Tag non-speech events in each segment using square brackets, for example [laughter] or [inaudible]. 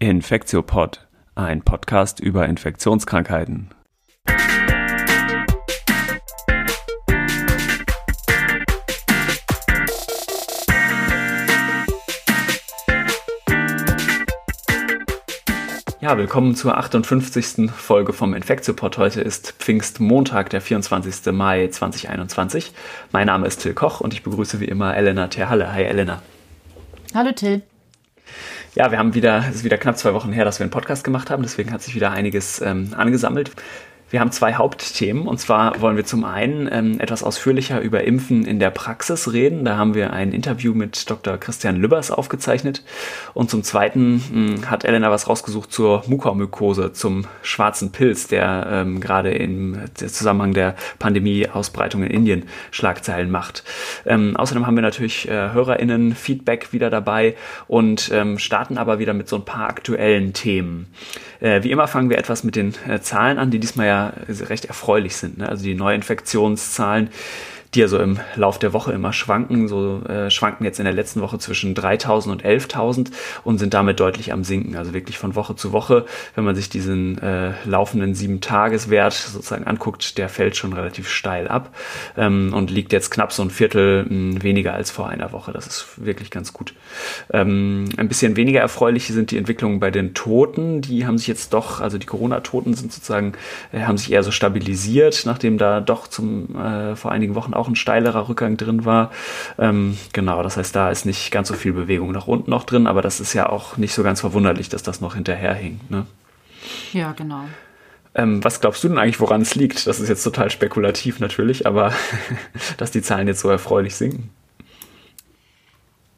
Infektiopod, ein Podcast über Infektionskrankheiten. Ja, willkommen zur 58. Folge vom Infektiopod. Heute ist Pfingstmontag, der 24. Mai 2021. Mein Name ist Till Koch und ich begrüße wie immer Elena Terhalle. Hi Elena. Hallo Till. Ja, wir haben wieder, es ist wieder knapp zwei Wochen her, dass wir einen Podcast gemacht haben, deswegen hat sich wieder einiges ähm, angesammelt. Wir haben zwei Hauptthemen und zwar wollen wir zum einen ähm, etwas ausführlicher über Impfen in der Praxis reden. Da haben wir ein Interview mit Dr. Christian Lübbers aufgezeichnet und zum zweiten mh, hm, hat Elena was rausgesucht zur Mukormykose, zum schwarzen Pilz, der ähm, gerade im Zusammenhang der Pandemie-Ausbreitung in Indien Schlagzeilen macht. Ähm, außerdem haben wir natürlich äh, HörerInnen-Feedback wieder dabei und ähm, starten aber wieder mit so ein paar aktuellen Themen. Äh, wie immer fangen wir etwas mit den äh, Zahlen an, die diesmal ja recht erfreulich sind. Ne? Also die Neuinfektionszahlen die ja so im Lauf der Woche immer schwanken. So äh, schwanken jetzt in der letzten Woche zwischen 3000 und 11.000 und sind damit deutlich am Sinken. Also wirklich von Woche zu Woche, wenn man sich diesen äh, laufenden sieben-Tages-Wert sozusagen anguckt, der fällt schon relativ steil ab ähm, und liegt jetzt knapp so ein Viertel mh, hm, weniger als vor einer Woche. Das ist wirklich ganz gut. Ähm, ein bisschen weniger erfreulich sind die Entwicklungen bei den Toten. Die haben sich jetzt doch, also die Corona-Toten sind sozusagen, äh, haben sich eher so stabilisiert, nachdem da doch zum äh, vor einigen Wochen auch ein steilerer Rückgang drin war. Ähm, genau, das heißt, da ist nicht ganz so viel Bewegung nach unten noch drin, aber das ist ja auch nicht so ganz verwunderlich, dass das noch hinterherhinkt. Ne? Ja, genau. Ähm, was glaubst du denn eigentlich, woran es liegt? Das ist jetzt total spekulativ natürlich, aber [laughs] dass die Zahlen jetzt so erfreulich sinken.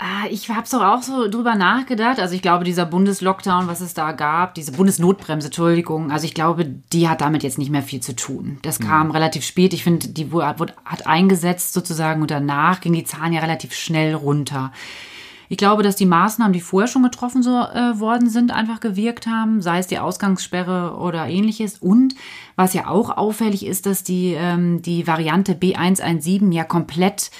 Ah, ich habe es doch auch so drüber nachgedacht. Also ich glaube, dieser Bundeslockdown, was es da gab, diese Bundesnotbremse, Entschuldigung, also ich glaube, die hat damit jetzt nicht mehr viel zu tun. Das mhm. kam relativ spät. Ich finde, die wurde, hat eingesetzt sozusagen und danach gingen die Zahlen ja relativ schnell runter. Ich glaube, dass die Maßnahmen, die vorher schon getroffen so, äh, worden sind, einfach gewirkt haben, sei es die Ausgangssperre oder ähnliches. Und was ja auch auffällig ist, dass die, ähm, die Variante B117 ja komplett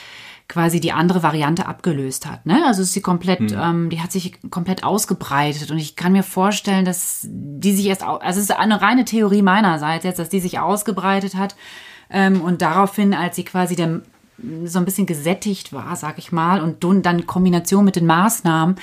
quasi die andere Variante abgelöst hat. Ne? Also ist sie komplett, mhm. ähm, die hat sich komplett ausgebreitet und ich kann mir vorstellen, dass die sich erst, also es ist eine reine Theorie meinerseits jetzt, dass die sich ausgebreitet hat ähm, und daraufhin, als sie quasi der, so ein bisschen gesättigt war, sag ich mal, und dann Kombination mit den Maßnahmen,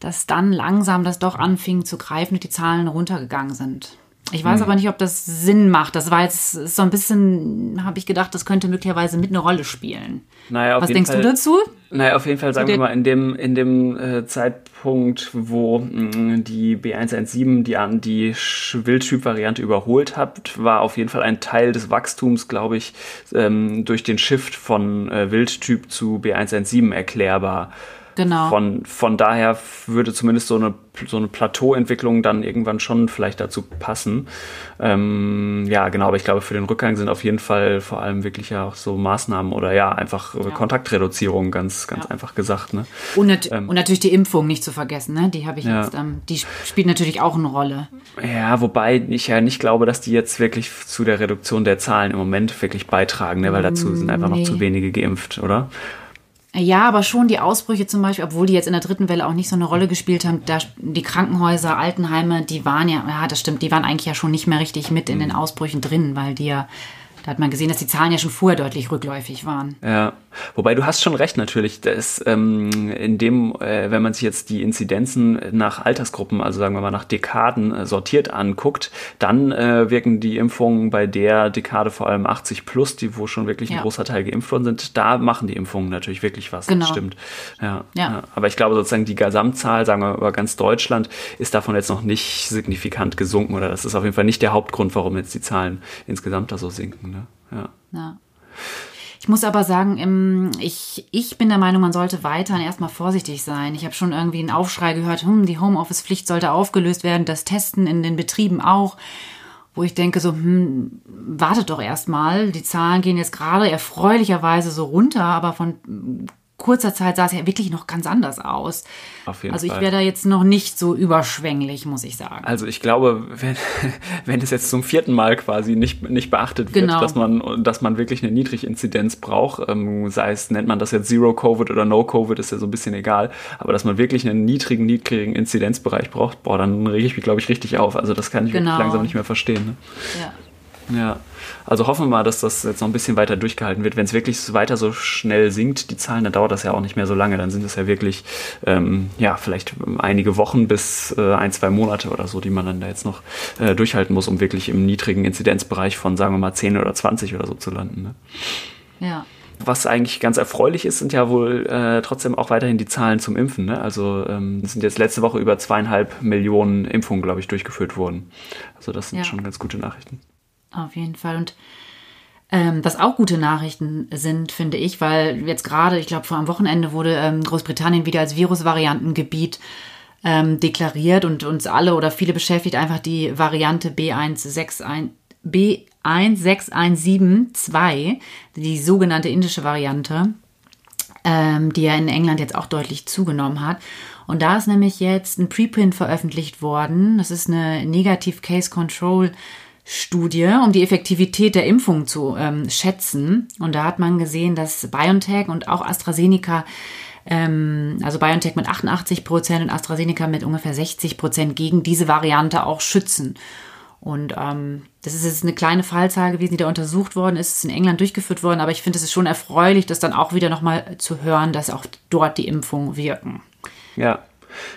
dass dann langsam das doch anfing zu greifen und die Zahlen runtergegangen sind. Ich weiß hm. aber nicht, ob das Sinn macht. Das war jetzt so ein bisschen, habe ich gedacht, das könnte möglicherweise mit eine Rolle spielen. Naja, Was denkst Fall, du dazu? Naja, auf jeden Fall sagen wir mal, in dem, in dem äh, Zeitpunkt, wo mh, mm, die B117 die an die Wildtyp-Variante überholt hat, war auf jeden Fall ein Teil des Wachstums, glaube ich, ähm, durch den Shift von äh, Wildtyp zu B117 erklärbar. Genau. Von, von daher würde zumindest so eine, so eine Plateauentwicklung dann irgendwann schon vielleicht dazu passen. Ähm, ja, genau, aber ich glaube, für den Rückgang sind auf jeden Fall vor allem wirklich ja auch so Maßnahmen oder ja, einfach ja. Kontaktreduzierung, ganz, ganz ja. einfach gesagt. Ne? Und, nat ähm, und, natürlich die Impfung nicht zu vergessen, ne? Die habe ich ja. jetzt, ähm, die spielt natürlich auch eine Rolle. Ja, wobei ich ja nicht glaube, dass die jetzt wirklich zu der Reduktion der Zahlen im Moment wirklich beitragen, ne? weil dazu sind einfach nee. noch zu wenige geimpft, oder? Ja, aber schon die Ausbrüche zum Beispiel, obwohl die jetzt in der dritten Welle auch nicht so eine Rolle gespielt haben, da, die Krankenhäuser, Altenheime, die waren ja, ja, das stimmt, die waren eigentlich ja schon nicht mehr richtig mit in den mhm. Ausbrüchen drin, weil die ja da hat man gesehen, dass die Zahlen ja schon vorher deutlich rückläufig waren. Ja, wobei du hast schon recht natürlich, dass ähm, in dem, äh, wenn man sich jetzt die Inzidenzen nach Altersgruppen, also sagen wir mal nach Dekaden äh, sortiert anguckt, dann äh, wirken die Impfungen bei der Dekade vor allem 80 plus, die wo schon wirklich ein ja. großer Teil geimpft worden sind, da machen die Impfungen natürlich wirklich was. Genau. Das stimmt. Ja, ja. ja. Aber ich glaube sozusagen die Gesamtzahl, sagen wir über ganz Deutschland, ist davon jetzt noch nicht signifikant gesunken oder das ist auf jeden Fall nicht der Hauptgrund, warum jetzt die Zahlen insgesamt da so sinken. Ja. ja. Ich muss aber sagen, ich, ich bin der Meinung, man sollte weiterhin erstmal vorsichtig sein. Ich habe schon irgendwie einen Aufschrei gehört, hm, die Homeoffice-Pflicht sollte aufgelöst werden, das Testen in den Betrieben auch. Wo ich denke, so, hm, wartet doch erstmal. Die Zahlen gehen jetzt gerade erfreulicherweise so runter, aber von kurzer Zeit sah es ja wirklich noch ganz anders aus. Auf jeden also ich wäre da jetzt noch nicht so überschwänglich, muss ich sagen. Also ich glaube, wenn, [laughs] wenn es jetzt zum vierten Mal quasi nicht, nicht beachtet wird, Genau. dass man, dass man wirklich eine Niedriginzidenz braucht, ähm, sei es, nennt man das jetzt Zero Covid oder No Covid, ist ja so ein bisschen egal, aber dass man wirklich einen niedrigen, niedrigen Inzidenzbereich braucht, boah, dann rege ich mich, glaube ich, richtig auf. Also das kann ich Genau. langsam nicht mehr verstehen. Ne? Ja. Ja, also hoffen wir mal, dass das jetzt noch ein bisschen weiter durchgehalten wird. Wenn es wirklich weiter so schnell sinkt, die Zahlen, dann dauert das ja auch nicht mehr so lange. Dann sind es ja wirklich, ähm, ja, vielleicht einige Wochen bis äh, ein, zwei Monate oder so, die man dann da jetzt noch äh, durchhalten muss, um wirklich im niedrigen Inzidenzbereich von, sagen wir mal, 10 oder 20 oder so zu landen. Ne? Ja. Was eigentlich ganz erfreulich ist, sind ja wohl äh, trotzdem auch weiterhin die Zahlen zum Impfen. Ne? Also ähm, sind jetzt letzte Woche über zweieinhalb Millionen Impfungen, glaube ich, durchgeführt worden. Also das sind Ja. schon ganz gute Nachrichten. Auf jeden Fall. Und ähm, was auch gute Nachrichten sind, finde ich, weil jetzt gerade, ich glaube, vor am Wochenende wurde ähm, Großbritannien wieder als Virusvariantengebiet ähm, deklariert und uns alle oder viele beschäftigt einfach die Variante B161, B16172, die sogenannte indische Variante ähm, die ja in England jetzt auch deutlich zugenommen hat. Und da ist nämlich jetzt ein Preprint veröffentlicht worden. Das ist eine Negative Case Control Studie, um die Effektivität der Impfung zu ähm, schätzen. Und da hat man gesehen, dass BioNTech und auch AstraZeneca, ähm, also BioNTech mit 88 Prozent und AstraZeneca mit ungefähr 60 Prozent gegen diese Variante auch schützen. Und ähm, das ist jetzt eine kleine Fallzahl gewesen, die da untersucht worden ist, ist in England durchgeführt worden, aber ich finde, es ist schon erfreulich, das dann auch wieder nochmal zu hören, dass auch dort die Impfungen wirken. Ja.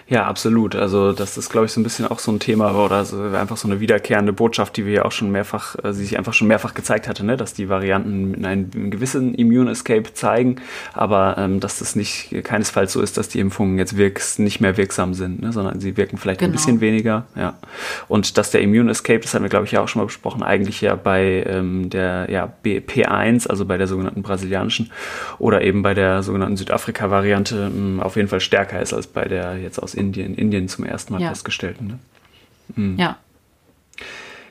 Ja, absolut. Also das ist, glaube ich, so ein bisschen auch so ein Thema oder so, einfach so eine wiederkehrende Botschaft, die wir ja auch schon mehrfach, äh, sich einfach schon mehrfach gezeigt hatte, ne? dass die Varianten einen, gewissen Immune Escape zeigen, aber ähm, dass das nicht keinesfalls so ist, dass die Impfungen jetzt wirks, nicht mehr wirksam sind, ne? sondern sie wirken vielleicht ein Genau. bisschen weniger. Ja. Und dass der Immune Escape, das haben wir, glaube ich, ja auch schon mal besprochen, eigentlich ja bei ähm, der ja, B- P1, also bei der sogenannten brasilianischen oder eben bei der sogenannten Südafrika-Variante mh, auf jeden Fall stärker ist als bei der jetzt aus Indien, Indien zum ersten Mal Ja. festgestellten. Ne? Ja,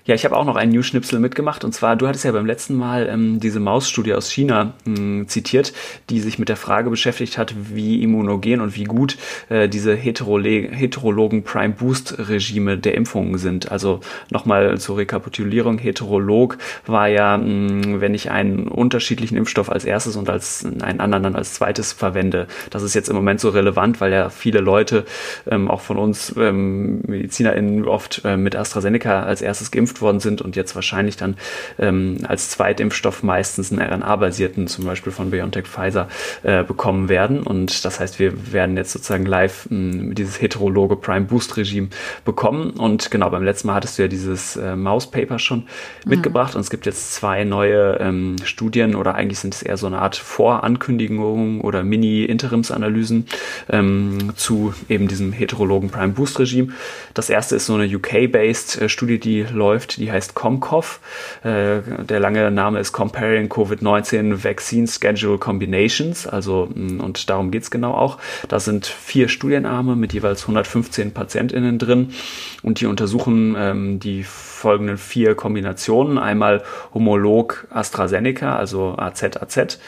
Ja, ich habe auch noch einen News-Schnipsel mitgemacht. Und zwar, du hattest ja beim letzten Mal ähm, diese Mausstudie aus China mh, zitiert, die sich mit der Frage beschäftigt hat, wie immunogen und wie gut äh, diese heterole heterologen Prime-Boost-Regime der Impfungen sind. Also nochmal zur Rekapitulierung. Heterolog war ja, mh, wenn ich einen unterschiedlichen Impfstoff als erstes und als einen anderen dann als zweites verwende. Das ist jetzt im Moment so relevant, weil ja viele Leute, ähm, auch von uns ähm, MedizinerInnen, oft äh, mit AstraZeneca als erstes geimpft worden sind und jetzt wahrscheinlich dann ähm, als Zweitimpfstoff meistens einen RNA-basierten, zum Beispiel von BioNTech Pfizer, äh, bekommen werden. Und das heißt, wir werden jetzt sozusagen live mh, dieses heterologe Prime-Boost-Regime bekommen. Und genau, beim letzten Mal hattest du ja dieses äh, Maus-Paper schon mitgebracht und es gibt jetzt zwei neue ähm, Studien oder eigentlich sind es eher so eine Art Vorankündigungen oder Mini-Interimsanalysen ähm, zu eben diesem heterologen Prime-Boost-Regime. Das erste ist so eine UK-based äh, Studie, die läuft, die heißt COMCOV. Äh, der lange Name ist Comparing COVID-19 Vaccine Schedule Combinations. Also, mh, und darum geht's genau auch. Da sind vier Studienarme mit jeweils 115 PatientInnen drin und die untersuchen ähm, die folgenden vier Kombinationen. Einmal Homolog AstraZeneca, also AZ-AZ.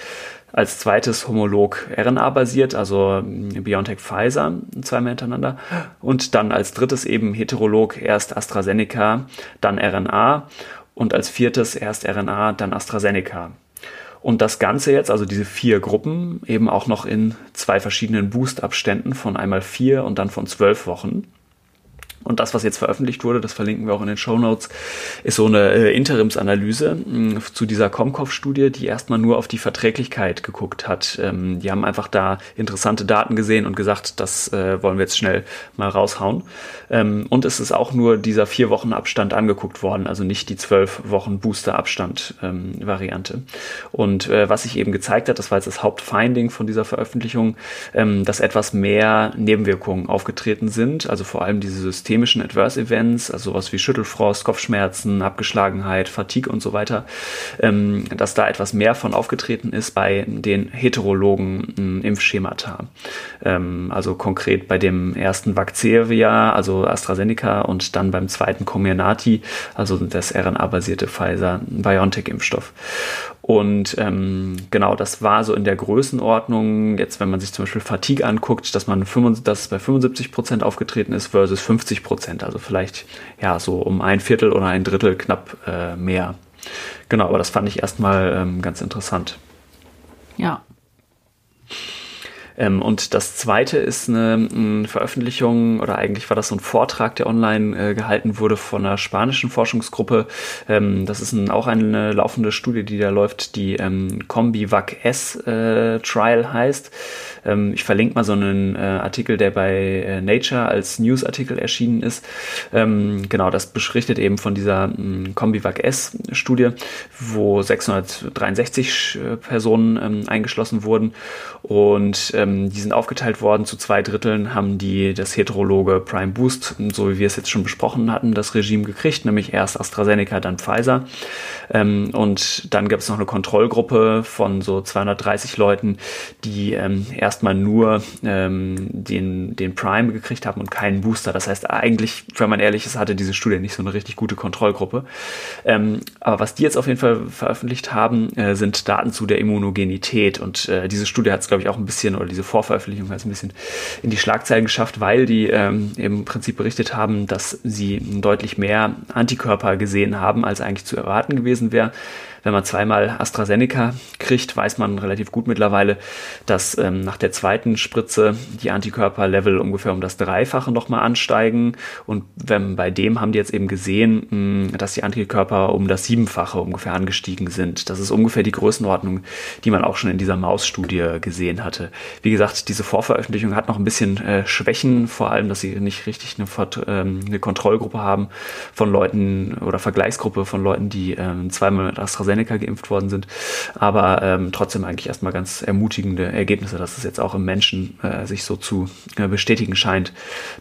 Als zweites Homolog RNA-basiert, also mm, BioNTech Pfizer, zweimal hintereinander. Und dann als drittes eben Heterolog erst AstraZeneca, dann RNA. Und als viertes erst RNA, dann AstraZeneca. Und das Ganze jetzt, also diese vier Gruppen, eben auch noch in zwei verschiedenen Boost-Abständen von einmal vier und dann von zwölf Wochen. Und das, was jetzt veröffentlicht wurde, das verlinken wir auch in den Show Notes, ist so eine äh, Interimsanalyse mh, zu dieser Comcov-Studie, die erstmal nur auf die Verträglichkeit geguckt hat. Ähm, die haben einfach da interessante Daten gesehen und gesagt, das äh, wollen wir jetzt schnell mal raushauen. Ähm, und es ist auch nur dieser vier Wochen Abstand angeguckt worden, also nicht die zwölf Wochen Booster-Abstand-Variante. und äh, was sich eben gezeigt hat, das war jetzt das Hauptfinding von dieser Veröffentlichung, ähm, dass etwas mehr Nebenwirkungen aufgetreten sind, also vor allem diese systemischen Adverse Events, also sowas wie Schüttelfrost, Kopfschmerzen, Abgeschlagenheit, Fatigue und so weiter, ähm, dass da etwas mehr von aufgetreten ist bei den heterologen ähm, Impfschemata. Ähm, also konkret bei dem ersten Vaxzevria, also AstraZeneca und dann beim zweiten Comirnaty, also das RNA-basierte Pfizer-BioNTech-Impfstoff. Und ähm, genau, das war so in der Größenordnung, jetzt wenn man sich zum Beispiel Fatigue anguckt, dass man 75, dass es bei 75 Prozent aufgetreten ist versus 50 Prozent, also vielleicht ja so um ein Viertel oder ein Drittel knapp äh, mehr. Genau, aber das fand ich erstmal ähm, ganz interessant. Ja. Ähm, und das zweite ist eine, eine, Veröffentlichung oder eigentlich war das so ein Vortrag, der online äh, gehalten wurde von einer spanischen Forschungsgruppe. Ähm, das ist ein, auch eine laufende Studie, die da läuft, die ähm, Combivac S äh, Trial heißt. Ähm, ich verlinke mal so einen äh, Artikel, der bei äh, Nature als Newsartikel erschienen ist. Ähm, genau, das berichtet eben von dieser ähm, Combivac S Studie, wo 663 äh, Personen ähm, eingeschlossen wurden und ähm, die sind aufgeteilt worden. Zu zwei Dritteln haben die das heterologe Prime Boost, so wie wir es jetzt schon besprochen hatten, das Regime gekriegt, nämlich erst AstraZeneca, dann Pfizer. Ähm, und dann gab es noch eine Kontrollgruppe von so 230 Leuten, die ähm, erstmal nur ähm, den, den Prime gekriegt haben und keinen Booster. Das heißt, eigentlich, wenn man ehrlich ist, hatte diese Studie nicht so eine richtig gute Kontrollgruppe. Ähm, aber was die jetzt auf jeden Fall veröffentlicht haben, äh, sind Daten zu der Immunogenität. Und äh, diese Studie hat es, glaube ich, auch ein bisschen, oder diese Vorveröffentlichung hat es ein bisschen in die Schlagzeilen geschafft, weil die ähm, im Prinzip berichtet haben, dass sie deutlich mehr Antikörper gesehen haben, als eigentlich zu erwarten gewesen wäre. Wenn man zweimal AstraZeneca kriegt, weiß man relativ gut mittlerweile, dass ähm, nach der zweiten Spritze die Antikörperlevel ungefähr um das Dreifache nochmal ansteigen. Und wenn, bei dem haben die jetzt eben gesehen, mh, hm, dass die Antikörper um das Siebenfache ungefähr angestiegen sind. Das ist ungefähr die Größenordnung, die man auch schon in dieser Mausstudie gesehen hatte. Wie gesagt, diese Vorveröffentlichung hat noch ein bisschen äh, Schwächen, vor allem, dass sie nicht richtig eine, ähm, eine Kontrollgruppe haben von Leuten oder Vergleichsgruppe von Leuten, die ähm, zweimal mit AstraZeneca AstraZeneca geimpft worden sind. Aber ähm, trotzdem eigentlich erstmal ganz ermutigende Ergebnisse, dass es jetzt auch im Menschen äh, sich so zu äh, bestätigen scheint,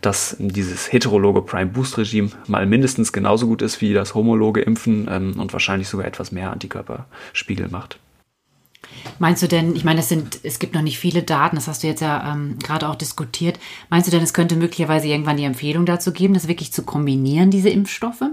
dass dieses heterologe Prime Boost Regime mal mindestens genauso gut ist wie das homologe Impfen ähm, und wahrscheinlich sogar etwas mehr Antikörperspiegel macht. Meinst du denn, ich meine, es sind, es gibt noch nicht viele Daten, das hast du jetzt ja ähm, gerade auch diskutiert. Meinst du denn, es könnte möglicherweise irgendwann die Empfehlung dazu geben, das wirklich zu kombinieren, diese Impfstoffe?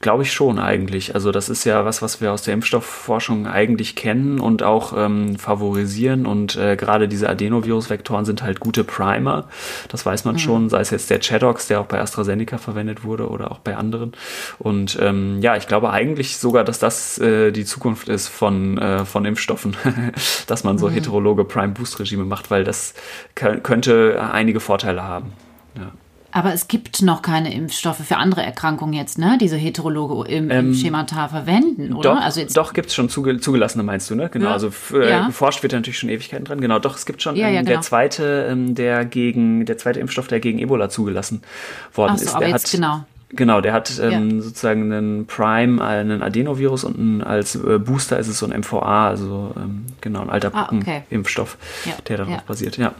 Glaube ich schon eigentlich. Also das ist ja was, was wir aus der Impfstoffforschung eigentlich kennen und auch ähm, favorisieren. Und äh, gerade diese Adenovirus-Vektoren sind halt gute Primer. Das weiß man mhm. schon, sei es jetzt der Chadox, der auch bei AstraZeneca verwendet wurde oder auch bei anderen. Und ähm, ja, ich glaube eigentlich sogar, dass das äh, die Zukunft ist von, äh, von Impfstoffen, [laughs] dass man so mhm. heterologe Prime-Boost-Regime macht, weil das könnte einige Vorteile haben. Ja. Aber es gibt noch keine Impfstoffe für andere Erkrankungen jetzt, ne? Diese heterologe im, ähm, Schemata verwenden, oder? Doch, also doch gibt es schon zuge zugelassene, meinst du, ne? Genau, ja. also äh, ja. geforscht wird natürlich schon Ewigkeiten dran. Genau, doch, es gibt schon ja, ähm, genau. der zweite, ähm, der gegen, der zweite Impfstoff, der gegen Ebola zugelassen worden Ach so, ist. Aber der jetzt, hat, genau. Genau, der hat ähm, ja. sozusagen einen Prime, einen Adenovirus und ein, als äh, Booster ist es so ein MVA, also ähm, genau ein alter ah, okay. Impfstoff, ja. der darauf ja. basiert. Ja,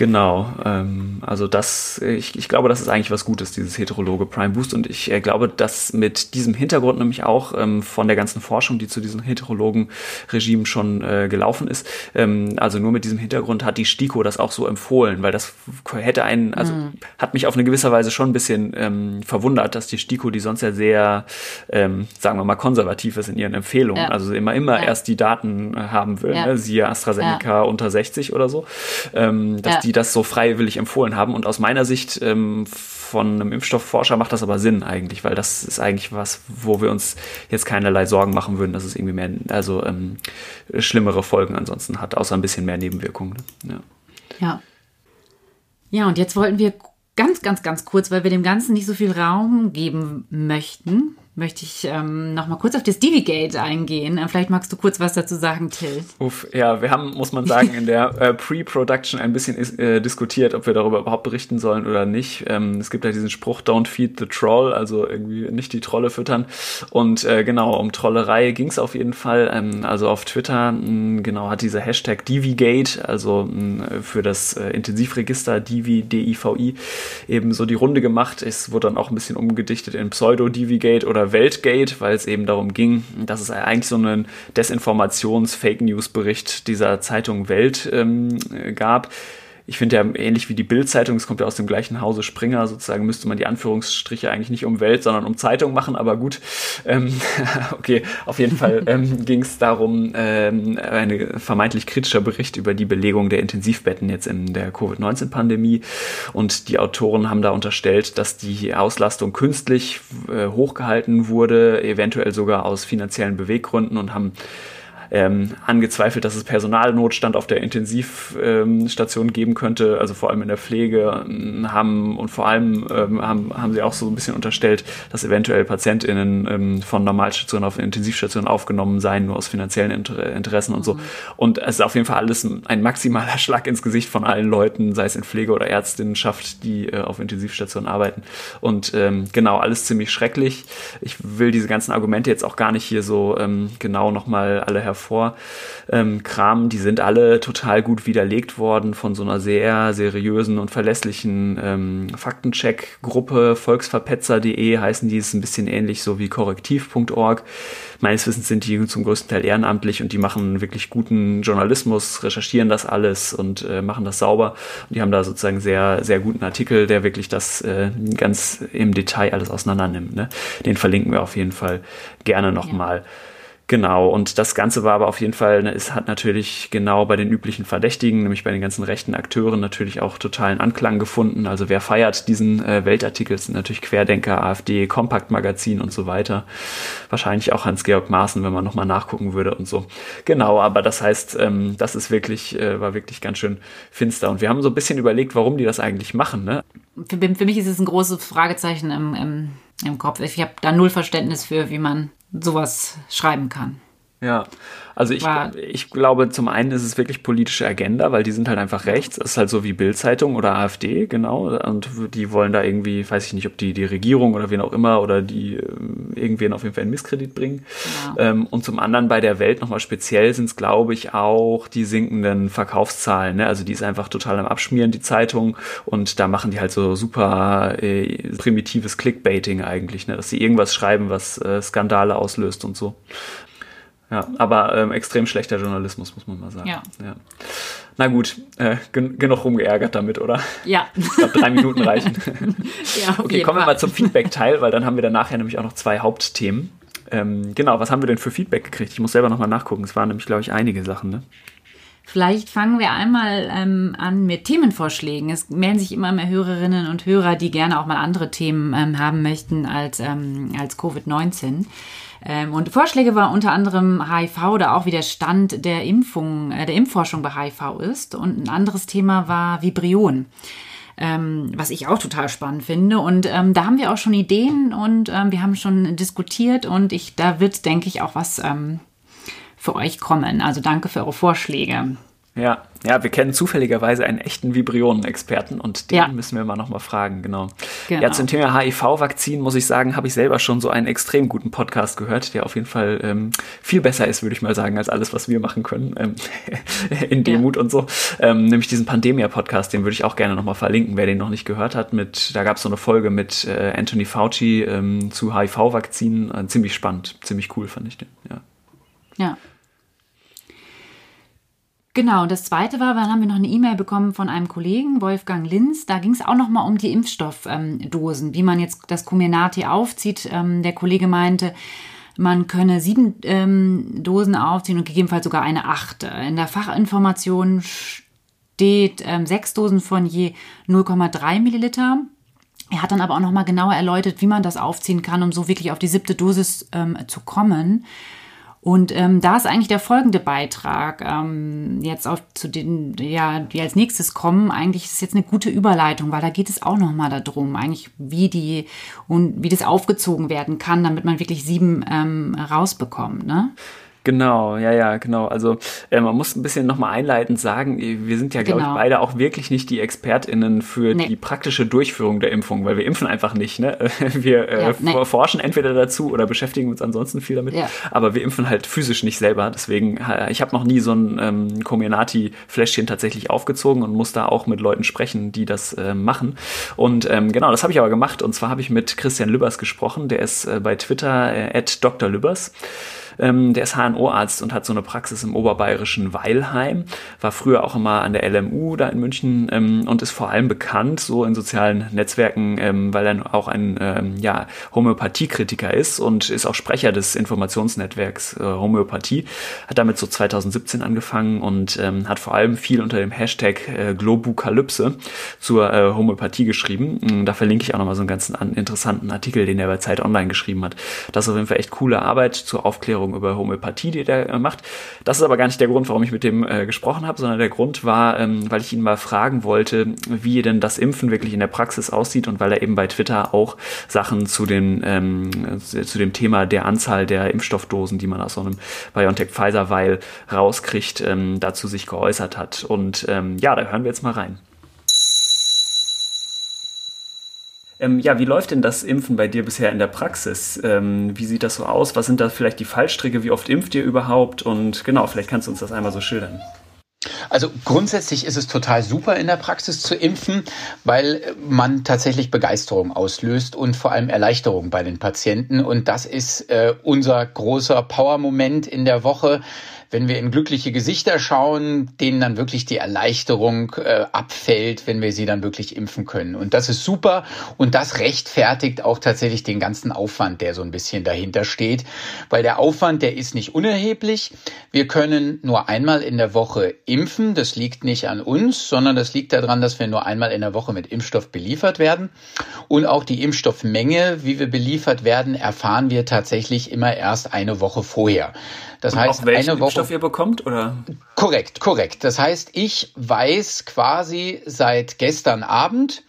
genau. Ähm, also das, ich, ich glaube, das ist eigentlich was Gutes, dieses heterologe Prime Boost. Und ich äh, glaube, dass mit diesem Hintergrund nämlich auch ähm, von der ganzen Forschung, die zu diesem heterologen Regime schon äh, gelaufen ist, ähm, also nur mit diesem Hintergrund hat die STIKO das auch so empfohlen, weil das hätte einen, also mhm. hat mich auf eine gewisse Weise schon ein bisschen ähm, verwundert dass die STIKO, die sonst ja sehr, ähm, sagen wir mal, konservativ ist in ihren Empfehlungen, ja. also immer, immer ja. erst die Daten haben will, ja. ne? siehe AstraZeneca unter 60 oder so, ähm, dass die das so freiwillig empfohlen haben. Und aus meiner Sicht ähm, von einem Impfstoffforscher macht das aber Sinn eigentlich, weil das ist eigentlich was, wo wir uns jetzt keinerlei Sorgen machen würden, dass es irgendwie mehr, also ähm, schlimmere Folgen ansonsten hat, außer ein bisschen mehr Nebenwirkungen. Ne? Ja. ja. Ja, und jetzt wollten wir ganz, ganz, ganz kurz, weil wir dem Ganzen nicht so viel Raum geben möchten, möchte ich ähm, noch mal kurz auf das Divigate eingehen. Äh, vielleicht magst du kurz was dazu sagen, Till. Uff, ja, wir haben, muss man sagen, in der äh, Pre-Production ein bisschen äh, diskutiert, ob wir darüber überhaupt berichten sollen oder nicht. Ähm, es gibt ja diesen Spruch, don't feed the troll, also irgendwie nicht die Trolle füttern. Und äh, genau, um Trollerei ging es auf jeden Fall. Ähm, also auf Twitter, mh, genau, hat dieser Hashtag Divigate, also mh, für das äh, Intensivregister Divi, D-I-V-I, eben so die Runde gemacht. Es wurde dann auch ein bisschen umgedichtet in Pseudo-Divigate oder oder Weltgate, weil es eben darum ging, dass es eigentlich so einen Desinformations-Fake-News-Bericht dieser Zeitung Welt ähm, gab ich finde ja ähnlich wie die Bild-Zeitung, es kommt ja aus dem gleichen Hause Springer, sozusagen müsste man die Anführungsstriche eigentlich nicht um Welt, sondern um Zeitung machen, aber gut. Ähm, [laughs] okay, auf jeden Fall [laughs] ähm, ging es darum, ähm, ein vermeintlich kritischer Bericht über die Belegung der Intensivbetten jetzt in der Covid-19-Pandemie. Und die Autoren haben da unterstellt, dass die Auslastung künstlich äh, hochgehalten wurde, eventuell sogar aus finanziellen Beweggründen und haben ähm, angezweifelt, dass es Personalnotstand auf der Intensivstation ähm, geben könnte, also vor allem in der Pflege, ähm, haben und vor allem ähm, haben, haben sie auch so ein bisschen unterstellt, dass eventuell PatientInnen von Normalstationen auf Intensivstationen aufgenommen seien, nur aus finanziellen Inter Interessen und so. Mhm. Und es ist auf jeden Fall alles ein maximaler [laughs] Schlag ins Gesicht von allen Leuten, sei es in Pflege oder Ärztinnenschaft, die äh, auf Intensivstationen arbeiten. Und ähm, genau, alles ziemlich schrecklich. Ich will diese ganzen Argumente jetzt auch gar nicht hier so ähm, genau nochmal alle hervorheben vor. Ähm, Kram, die sind alle total gut widerlegt worden von so einer sehr seriösen und verlässlichen ähm, Faktencheck-Gruppe. Volksverpetzer.de heißen die, ist ein bisschen ähnlich so wie korrektiv.org. Meines Wissens sind die zum größten Teil ehrenamtlich und die machen wirklich guten Journalismus, recherchieren das alles und äh, machen das sauber. Und die haben da sozusagen sehr, sehr guten Artikel, der wirklich das äh, ganz im Detail alles auseinander nimmt. Ne? Den verlinken wir auf jeden Fall gerne nochmal. Ja. Genau, und das Ganze war aber auf jeden Fall, ne, es hat natürlich genau bei den üblichen Verdächtigen, nämlich bei den ganzen rechten Akteuren natürlich auch totalen Anklang gefunden. Also wer feiert diesen äh, Weltartikel, sind natürlich Querdenker, AfD, Kompaktmagazin und so weiter. Wahrscheinlich auch Hans-Georg Maaßen, wenn man nochmal nachgucken würde und so. Genau, aber das heißt, ähm, das ist wirklich, äh, war wirklich ganz schön finster. Und wir haben so ein bisschen überlegt, warum die das eigentlich machen. Ne? Für, für mich ist es ein großes Fragezeichen im, im, im Kopf. Ich habe da null Verständnis für, wie man sowas schreiben kann. Ja, also ich, ich glaube, zum einen ist es wirklich politische Agenda, weil die sind halt einfach rechts. Es ist halt so wie Bild-Zeitung oder AfD, genau. Und die wollen da irgendwie, weiß ich nicht, ob die die Regierung oder wen auch immer oder die äh, irgendwen auf jeden Fall in Misskredit bringen. Ja. Ähm, und zum anderen bei der Welt nochmal speziell sind es, glaube ich, auch die sinkenden Verkaufszahlen. Ne? Also die ist einfach total am Abschmieren, die Zeitung. Und da machen die halt so super äh, primitives Clickbaiting eigentlich, ne? dass sie irgendwas schreiben, was äh, Skandale auslöst und so. Ja, aber ähm, extrem schlechter Journalismus, muss man mal sagen. Ja. ja. Na gut, äh, gen genug rumgeärgert damit, oder? Ja. Ich glaube, drei Minuten reichen. [laughs] ja, okay, kommen wir mal zum Feedback-Teil, weil dann haben wir danach ja nämlich auch noch zwei Hauptthemen. Ähm, genau, was haben wir denn für Feedback gekriegt? Ich muss selber nochmal nachgucken. Es waren nämlich, glaube ich, einige Sachen, ne? Vielleicht fangen wir einmal ähm, an mit Themenvorschlägen. Es melden sich immer mehr Hörerinnen und Hörer, die gerne auch mal andere Themen ähm, haben möchten als, ähm, als Covid-19. Ähm, und Vorschläge war unter anderem HIV oder auch wie der Stand der Impfung, äh, der Impfforschung bei HIV ist. Und ein anderes Thema war Vibrion. Ähm, was ich auch total spannend finde. Und ähm, da haben wir auch schon Ideen und wir haben schon diskutiert und ich, da wird, denke ich, auch was für euch kommen. Also danke für eure Vorschläge. Ja, ja, wir kennen zufälligerweise einen echten Vibrionen-Experten und den ja. müssen wir mal nochmal fragen, genau. genau. Ja, zum Thema HIV-Vakzin muss ich sagen, habe ich selber schon so einen extrem guten Podcast gehört, der auf jeden Fall ähm, viel besser ist, würde ich mal sagen, als alles, was wir machen können, ähm, [laughs] in Demut ja. und so. Ähm, nämlich diesen Pandemia-Podcast, den würde ich auch gerne nochmal verlinken, wer den noch nicht gehört hat. Mit, da gab es so eine Folge mit äh, Anthony Fauci ähm, zu HIV-Vakzinen, äh, ziemlich spannend, ziemlich cool fand ich den, ja. Ja. Genau, und das zweite war, dann haben wir noch eine E-Mail bekommen von einem Kollegen, Wolfgang Linz. Da ging es auch nochmal um die Impfstoffdosen, ähm, wie man jetzt das Comirnaty aufzieht. Ähm, der Kollege meinte, man könne sieben ähm, Dosen aufziehen und gegebenenfalls sogar eine achte. In der Fachinformation steht ähm, sechs Dosen von je 0,3 Milliliter. Er hat dann aber auch nochmal genauer erläutert, wie man das aufziehen kann, um so wirklich auf die siebte Dosis ähm, zu kommen. Und ähm, da ist eigentlich der folgende Beitrag ähm, jetzt auch zu den, ja, die als nächstes kommen. Eigentlich ist jetzt eine gute Überleitung, weil da geht es auch nochmal darum, eigentlich wie die und wie das aufgezogen werden kann, damit man wirklich sieben ähm, rausbekommt. Ne? Genau, ja, ja, genau. Also äh, man muss ein bisschen nochmal einleitend sagen, wir sind ja, glaube genau. ich, beide auch wirklich nicht die ExpertInnen für nee. die praktische Durchführung der Impfung, weil wir impfen einfach nicht. Ne? [laughs] Wir äh, ja, nee. forschen entweder dazu oder beschäftigen uns ansonsten viel damit, ja. aber wir impfen halt physisch nicht selber. Deswegen, äh, ich habe noch nie so ein ähm, Comirnaty-Fläschchen tatsächlich aufgezogen und muss da auch mit Leuten sprechen, die das äh, machen. Und ähm, genau, das habe ich aber gemacht. Und zwar habe ich mit Christian Lübbers gesprochen, der ist äh, bei Twitter äh, at Dr. Lübbers. Ähm, der ist HNO-Arzt und hat so eine Praxis im oberbayerischen Weilheim, war früher auch immer an der LMU da in München ähm, und ist vor allem bekannt so in sozialen Netzwerken, ähm, weil er auch ein ähm, ja, Homöopathiekritiker ist und ist auch Sprecher des Informationsnetzwerks äh, Homöopathie, hat damit so 2017 angefangen und ähm, hat vor allem viel unter dem Hashtag äh, Globukalypse zur äh, Homöopathie geschrieben. Da verlinke ich auch nochmal so einen ganz interessanten Artikel, den er bei Zeit Online geschrieben hat. Das ist auf jeden Fall echt coole Arbeit zur Aufklärung über Homöopathie, die der äh, macht. Das ist aber gar nicht der Grund, warum ich mit dem äh, gesprochen habe, sondern der Grund war, ähm, weil ich ihn mal fragen wollte, wie denn das Impfen wirklich in der Praxis aussieht und weil er eben bei Twitter auch Sachen zu, den, ähm, zu dem Thema der Anzahl der Impfstoffdosen, die man aus so einem BioNTech-Pfizer-Weil rauskriegt, ähm, dazu sich geäußert hat. Und ähm, ja, da hören wir jetzt mal rein. Ähm, ja, wie läuft denn das Impfen bei dir bisher in der Praxis? Ähm, wie sieht das so aus? Was sind da vielleicht die Fallstricke? Wie oft impft ihr überhaupt? Und genau, vielleicht kannst du uns das einmal so schildern. Also grundsätzlich ist es total super in der Praxis zu impfen, weil man tatsächlich Begeisterung auslöst und vor allem Erleichterung bei den Patienten. Und das ist äh, unser großer Power-Moment in der Woche wenn wir in glückliche Gesichter schauen, denen dann wirklich die Erleichterung äh, abfällt, wenn wir sie dann wirklich impfen können. Und das ist super und das rechtfertigt auch tatsächlich den ganzen Aufwand, der so ein bisschen dahinter steht, weil der Aufwand, der ist nicht unerheblich. Wir können nur einmal in der Woche impfen. Das liegt nicht an uns, sondern das liegt daran, dass wir nur einmal in der Woche mit Impfstoff beliefert werden. Und auch die Impfstoffmenge, wie wir beliefert werden, erfahren wir tatsächlich immer erst eine Woche vorher. Das und heißt, eine Woche. Impfstoff ihr bekommt, oder? Korrekt, korrekt. Das heißt, ich weiß quasi seit gestern Abend,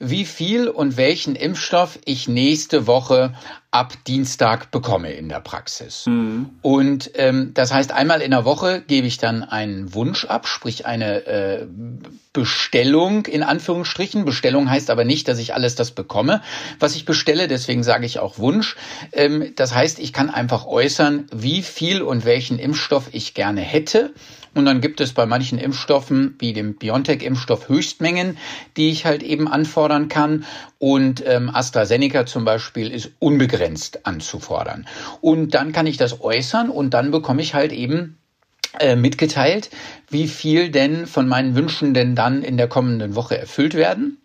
wie viel und welchen Impfstoff ich nächste Woche ab Dienstag bekomme in der Praxis. Mhm. Und ähm, das heißt, einmal in der Woche gebe ich dann einen Wunsch ab, sprich eine äh, Bestellung in Anführungsstrichen. Bestellung heißt aber nicht, dass ich alles das bekomme, was ich bestelle. Deswegen sage ich auch Wunsch. Ähm, das heißt, ich kann einfach äußern, wie viel und welchen Impfstoff ich gerne hätte. Und dann gibt es bei manchen Impfstoffen, wie dem BioNTech-Impfstoff, Höchstmengen, die ich halt eben anfordern kann. Und ähm, AstraZeneca zum Beispiel ist unbegrenzt anzufordern. Und dann kann ich das äußern und dann bekomme ich halt eben äh, mitgeteilt, wie viel denn von meinen Wünschen denn dann in der kommenden Woche erfüllt werden.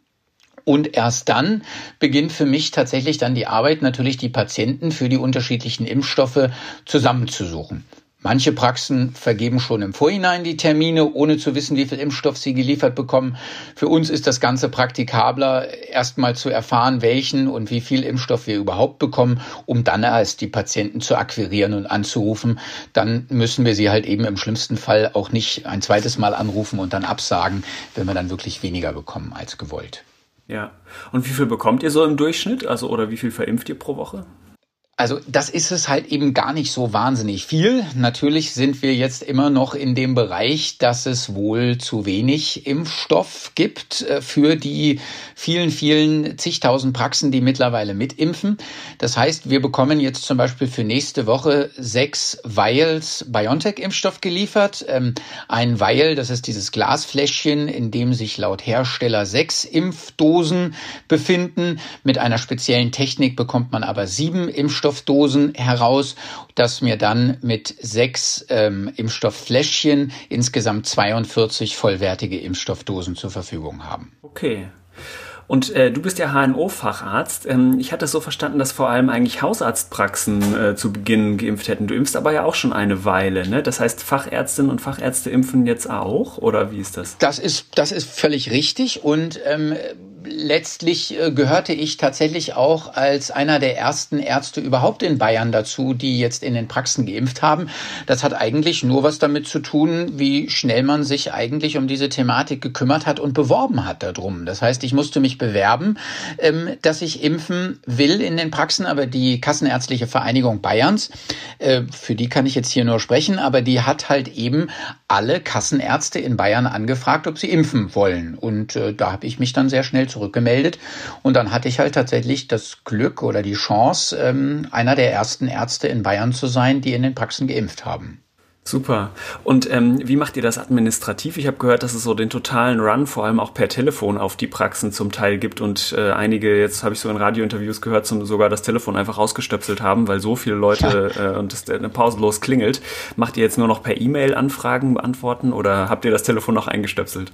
Und erst dann beginnt für mich tatsächlich dann die Arbeit, natürlich die Patienten für die unterschiedlichen Impfstoffe zusammenzusuchen. Manche Praxen vergeben schon im Vorhinein die Termine, ohne zu wissen, wie viel Impfstoff sie geliefert bekommen. Für uns ist das Ganze praktikabler, erstmal zu erfahren, welchen und wie viel Impfstoff wir überhaupt bekommen, um dann erst die Patienten zu akquirieren und anzurufen. Dann müssen wir sie halt eben im schlimmsten Fall auch nicht ein zweites Mal anrufen und dann absagen, wenn wir dann wirklich weniger bekommen als gewollt. Ja. Und wie viel bekommt ihr so im Durchschnitt? Also, oder wie viel verimpft ihr pro Woche? Also das ist es halt eben gar nicht so wahnsinnig viel. Natürlich sind wir jetzt immer noch in dem Bereich, dass es wohl zu wenig Impfstoff gibt äh, für die vielen, vielen zigtausend Praxen, die mittlerweile mitimpfen. Das heißt, wir bekommen jetzt zum Beispiel für nächste Woche sechs Vials BioNTech-Impfstoff geliefert. Ähm, ein Vial, das ist dieses Glasfläschchen, in dem sich laut Hersteller sechs Impfdosen befinden. Mit einer speziellen Technik bekommt man aber sieben Impfstoffe Impfstoffdosen heraus, dass mir dann mit sechs ähm, Impfstofffläschchen insgesamt 42 vollwertige Impfstoffdosen zur Verfügung haben. Okay. Und äh, du bist ja HNO-Facharzt. Ähm, ich hatte es so verstanden, dass vor allem eigentlich Hausarztpraxen äh, zu Beginn geimpft hätten. Du impfst aber ja auch schon eine Weile, ne? Das heißt, Fachärztinnen und Fachärzte impfen jetzt auch, oder wie ist das? Das ist, das ist völlig richtig und ähm, letztlich äh, gehörte ich tatsächlich auch als einer der ersten Ärzte überhaupt in Bayern dazu, die jetzt in den Praxen geimpft haben. Das hat eigentlich nur was damit zu tun, wie schnell man sich eigentlich um diese Thematik gekümmert hat und beworben hat darum. Das heißt, ich musste mich bewerben, ähm, dass ich impfen will in den Praxen, aber die Kassenärztliche Vereinigung Bayerns, äh, für die kann ich jetzt hier nur sprechen, aber die hat halt eben alle Kassenärzte in Bayern angefragt, ob sie impfen wollen. Und äh, da habe ich mich dann sehr schnell zurückgemeldet. Und dann hatte ich halt tatsächlich das Glück oder die Chance, ähm, einer der ersten Ärzte in Bayern zu sein, die in den Praxen geimpft haben. Super. Und ähm, wie macht ihr das administrativ? Ich habe gehört, dass es so den totalen Run vor allem auch per Telefon auf die Praxen zum Teil gibt und äh, einige, jetzt habe ich so in Radiointerviews gehört, zum, sogar das Telefon einfach ausgestöpselt haben, weil so viele Leute ja. äh, und es äh, pausenlos klingelt. Macht ihr jetzt nur noch per E-Mail Anfragen beantworten oder habt ihr das Telefon noch eingestöpselt?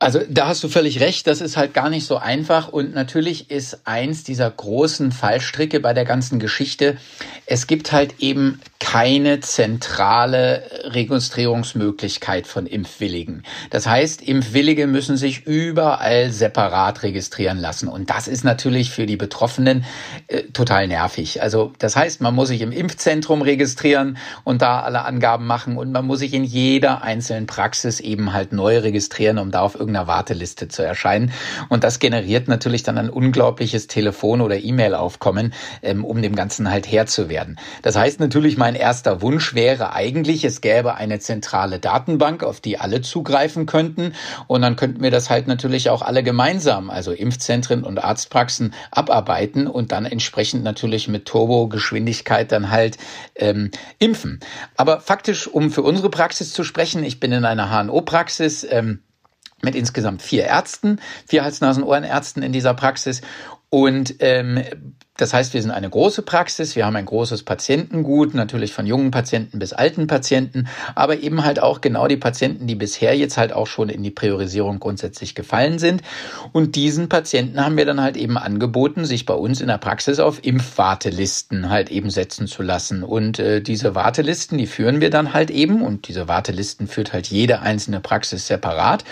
Also da hast du völlig recht, das ist halt gar nicht so einfach und natürlich ist eins dieser großen Fallstricke bei der ganzen Geschichte, es gibt halt eben keine zentrale Registrierungsmöglichkeit von Impfwilligen. Das heißt, Impfwillige müssen sich überall separat registrieren lassen und das ist natürlich für die Betroffenen äh, total nervig. Also das heißt, man muss sich im Impfzentrum registrieren und da alle Angaben machen und man muss sich in jeder einzelnen Praxis eben halt neu registrieren, um da auf irgendeiner Warteliste zu erscheinen. Und das generiert natürlich dann ein unglaubliches Telefon- oder E-Mail-Aufkommen, ähm, um dem Ganzen halt Herr zu werden. Das heißt natürlich, mein erster Wunsch wäre eigentlich, es gäbe eine zentrale Datenbank, auf die alle zugreifen könnten. Und dann könnten wir das halt natürlich auch alle gemeinsam, also Impfzentren und Arztpraxen, abarbeiten und dann entsprechend natürlich mit Turbogeschwindigkeit dann halt ähm, impfen. Aber faktisch, um für unsere Praxis zu sprechen, ich bin in einer HNO-Praxis. Ähm, mit insgesamt vier Ärzten, vier Hals-Nasen-Ohrenärzten in dieser Praxis. Und ähm, das heißt, wir sind eine große Praxis, wir haben ein großes Patientengut, natürlich von jungen Patienten bis alten Patienten, aber eben halt auch genau die Patienten, die bisher jetzt halt auch schon in die Priorisierung grundsätzlich gefallen sind. Und diesen Patienten haben wir dann halt eben angeboten, sich bei uns in der Praxis auf Impfwartelisten halt eben setzen zu lassen. Und äh, diese Wartelisten, die führen wir dann halt eben und diese Wartelisten führt halt jede einzelne Praxis separat.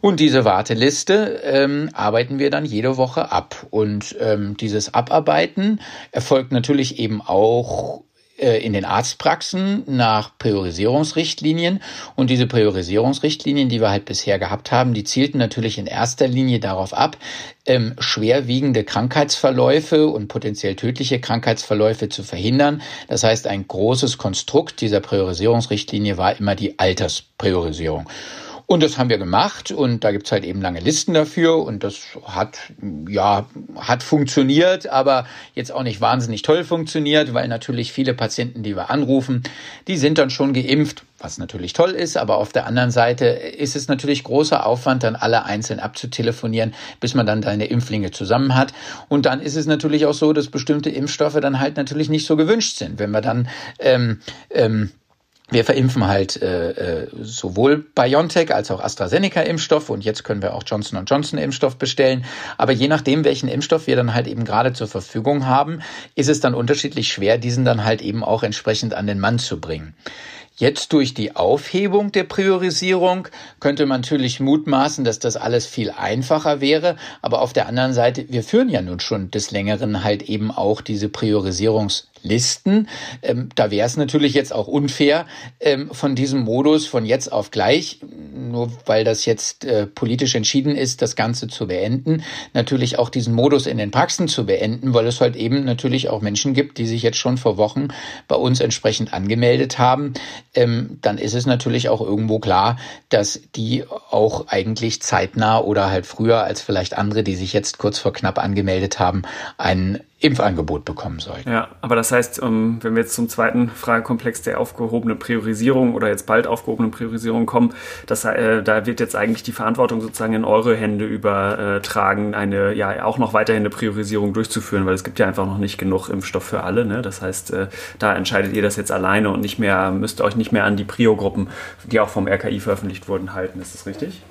Und diese Warteliste ähm, arbeiten wir dann jede Woche ab. Und ähm, dieses Abarbeiten erfolgt natürlich eben auch äh, in den Arztpraxen nach Priorisierungsrichtlinien. Und diese Priorisierungsrichtlinien, die wir halt bisher gehabt haben, die zielten natürlich in erster Linie darauf ab, ähm, schwerwiegende Krankheitsverläufe und potenziell tödliche Krankheitsverläufe zu verhindern. Das heißt, ein großes Konstrukt dieser Priorisierungsrichtlinie war immer die Alterspriorisierung. Und das haben wir gemacht und da gibt's halt eben lange Listen dafür und das hat, ja, hat funktioniert, aber jetzt auch nicht wahnsinnig toll funktioniert, weil natürlich viele Patienten, die wir anrufen, die sind dann schon geimpft, was natürlich toll ist, aber auf der anderen Seite ist es natürlich großer Aufwand, dann alle einzeln abzutelefonieren, bis man dann deine Impflinge zusammen hat. Und dann ist es natürlich auch so, dass bestimmte Impfstoffe dann halt natürlich nicht so gewünscht sind. Wenn wir dann ähm, ähm, wir verimpfen halt äh, äh, sowohl BioNTech als auch AstraZeneca-Impfstoff und jetzt können wir auch Johnson Johnson-Impfstoff bestellen. Aber je nachdem, welchen Impfstoff wir dann halt eben gerade zur Verfügung haben, ist es dann unterschiedlich schwer, diesen dann halt eben auch entsprechend an den Mann zu bringen. Jetzt durch die Aufhebung der Priorisierung könnte man natürlich mutmaßen, dass das alles viel einfacher wäre. Aber auf der anderen Seite, wir führen ja nun schon des Längeren halt eben auch diese Priorisierungs Listen. Ähm, da wäre es natürlich jetzt auch unfair, ähm, von diesem Modus von jetzt auf gleich, nur weil das jetzt äh, politisch entschieden ist, das Ganze zu beenden, natürlich auch diesen Modus in den Praxen zu beenden, weil es halt eben natürlich auch Menschen gibt, die sich jetzt schon vor Wochen bei uns entsprechend angemeldet haben. Ähm, dann ist es natürlich auch irgendwo klar, dass die auch eigentlich zeitnah oder halt früher als vielleicht andere, die sich jetzt kurz vor knapp angemeldet haben, einen Impfangebot bekommen sollten. Ja, aber das heißt, ähm, wenn wir jetzt zum zweiten Fragekomplex der aufgehobenen Priorisierung oder jetzt bald aufgehobenen Priorisierung kommen, das, äh, da wird jetzt eigentlich die Verantwortung sozusagen in eure Hände übertragen, eine ja auch noch weiterhin eine Priorisierung durchzuführen, weil es gibt ja einfach noch nicht genug Impfstoff für alle. Ne? Das heißt, äh, da entscheidet ihr das jetzt alleine und nicht mehr, müsst euch nicht mehr an die Prio-Gruppen, die auch vom RKI veröffentlicht wurden, halten. Ist das richtig?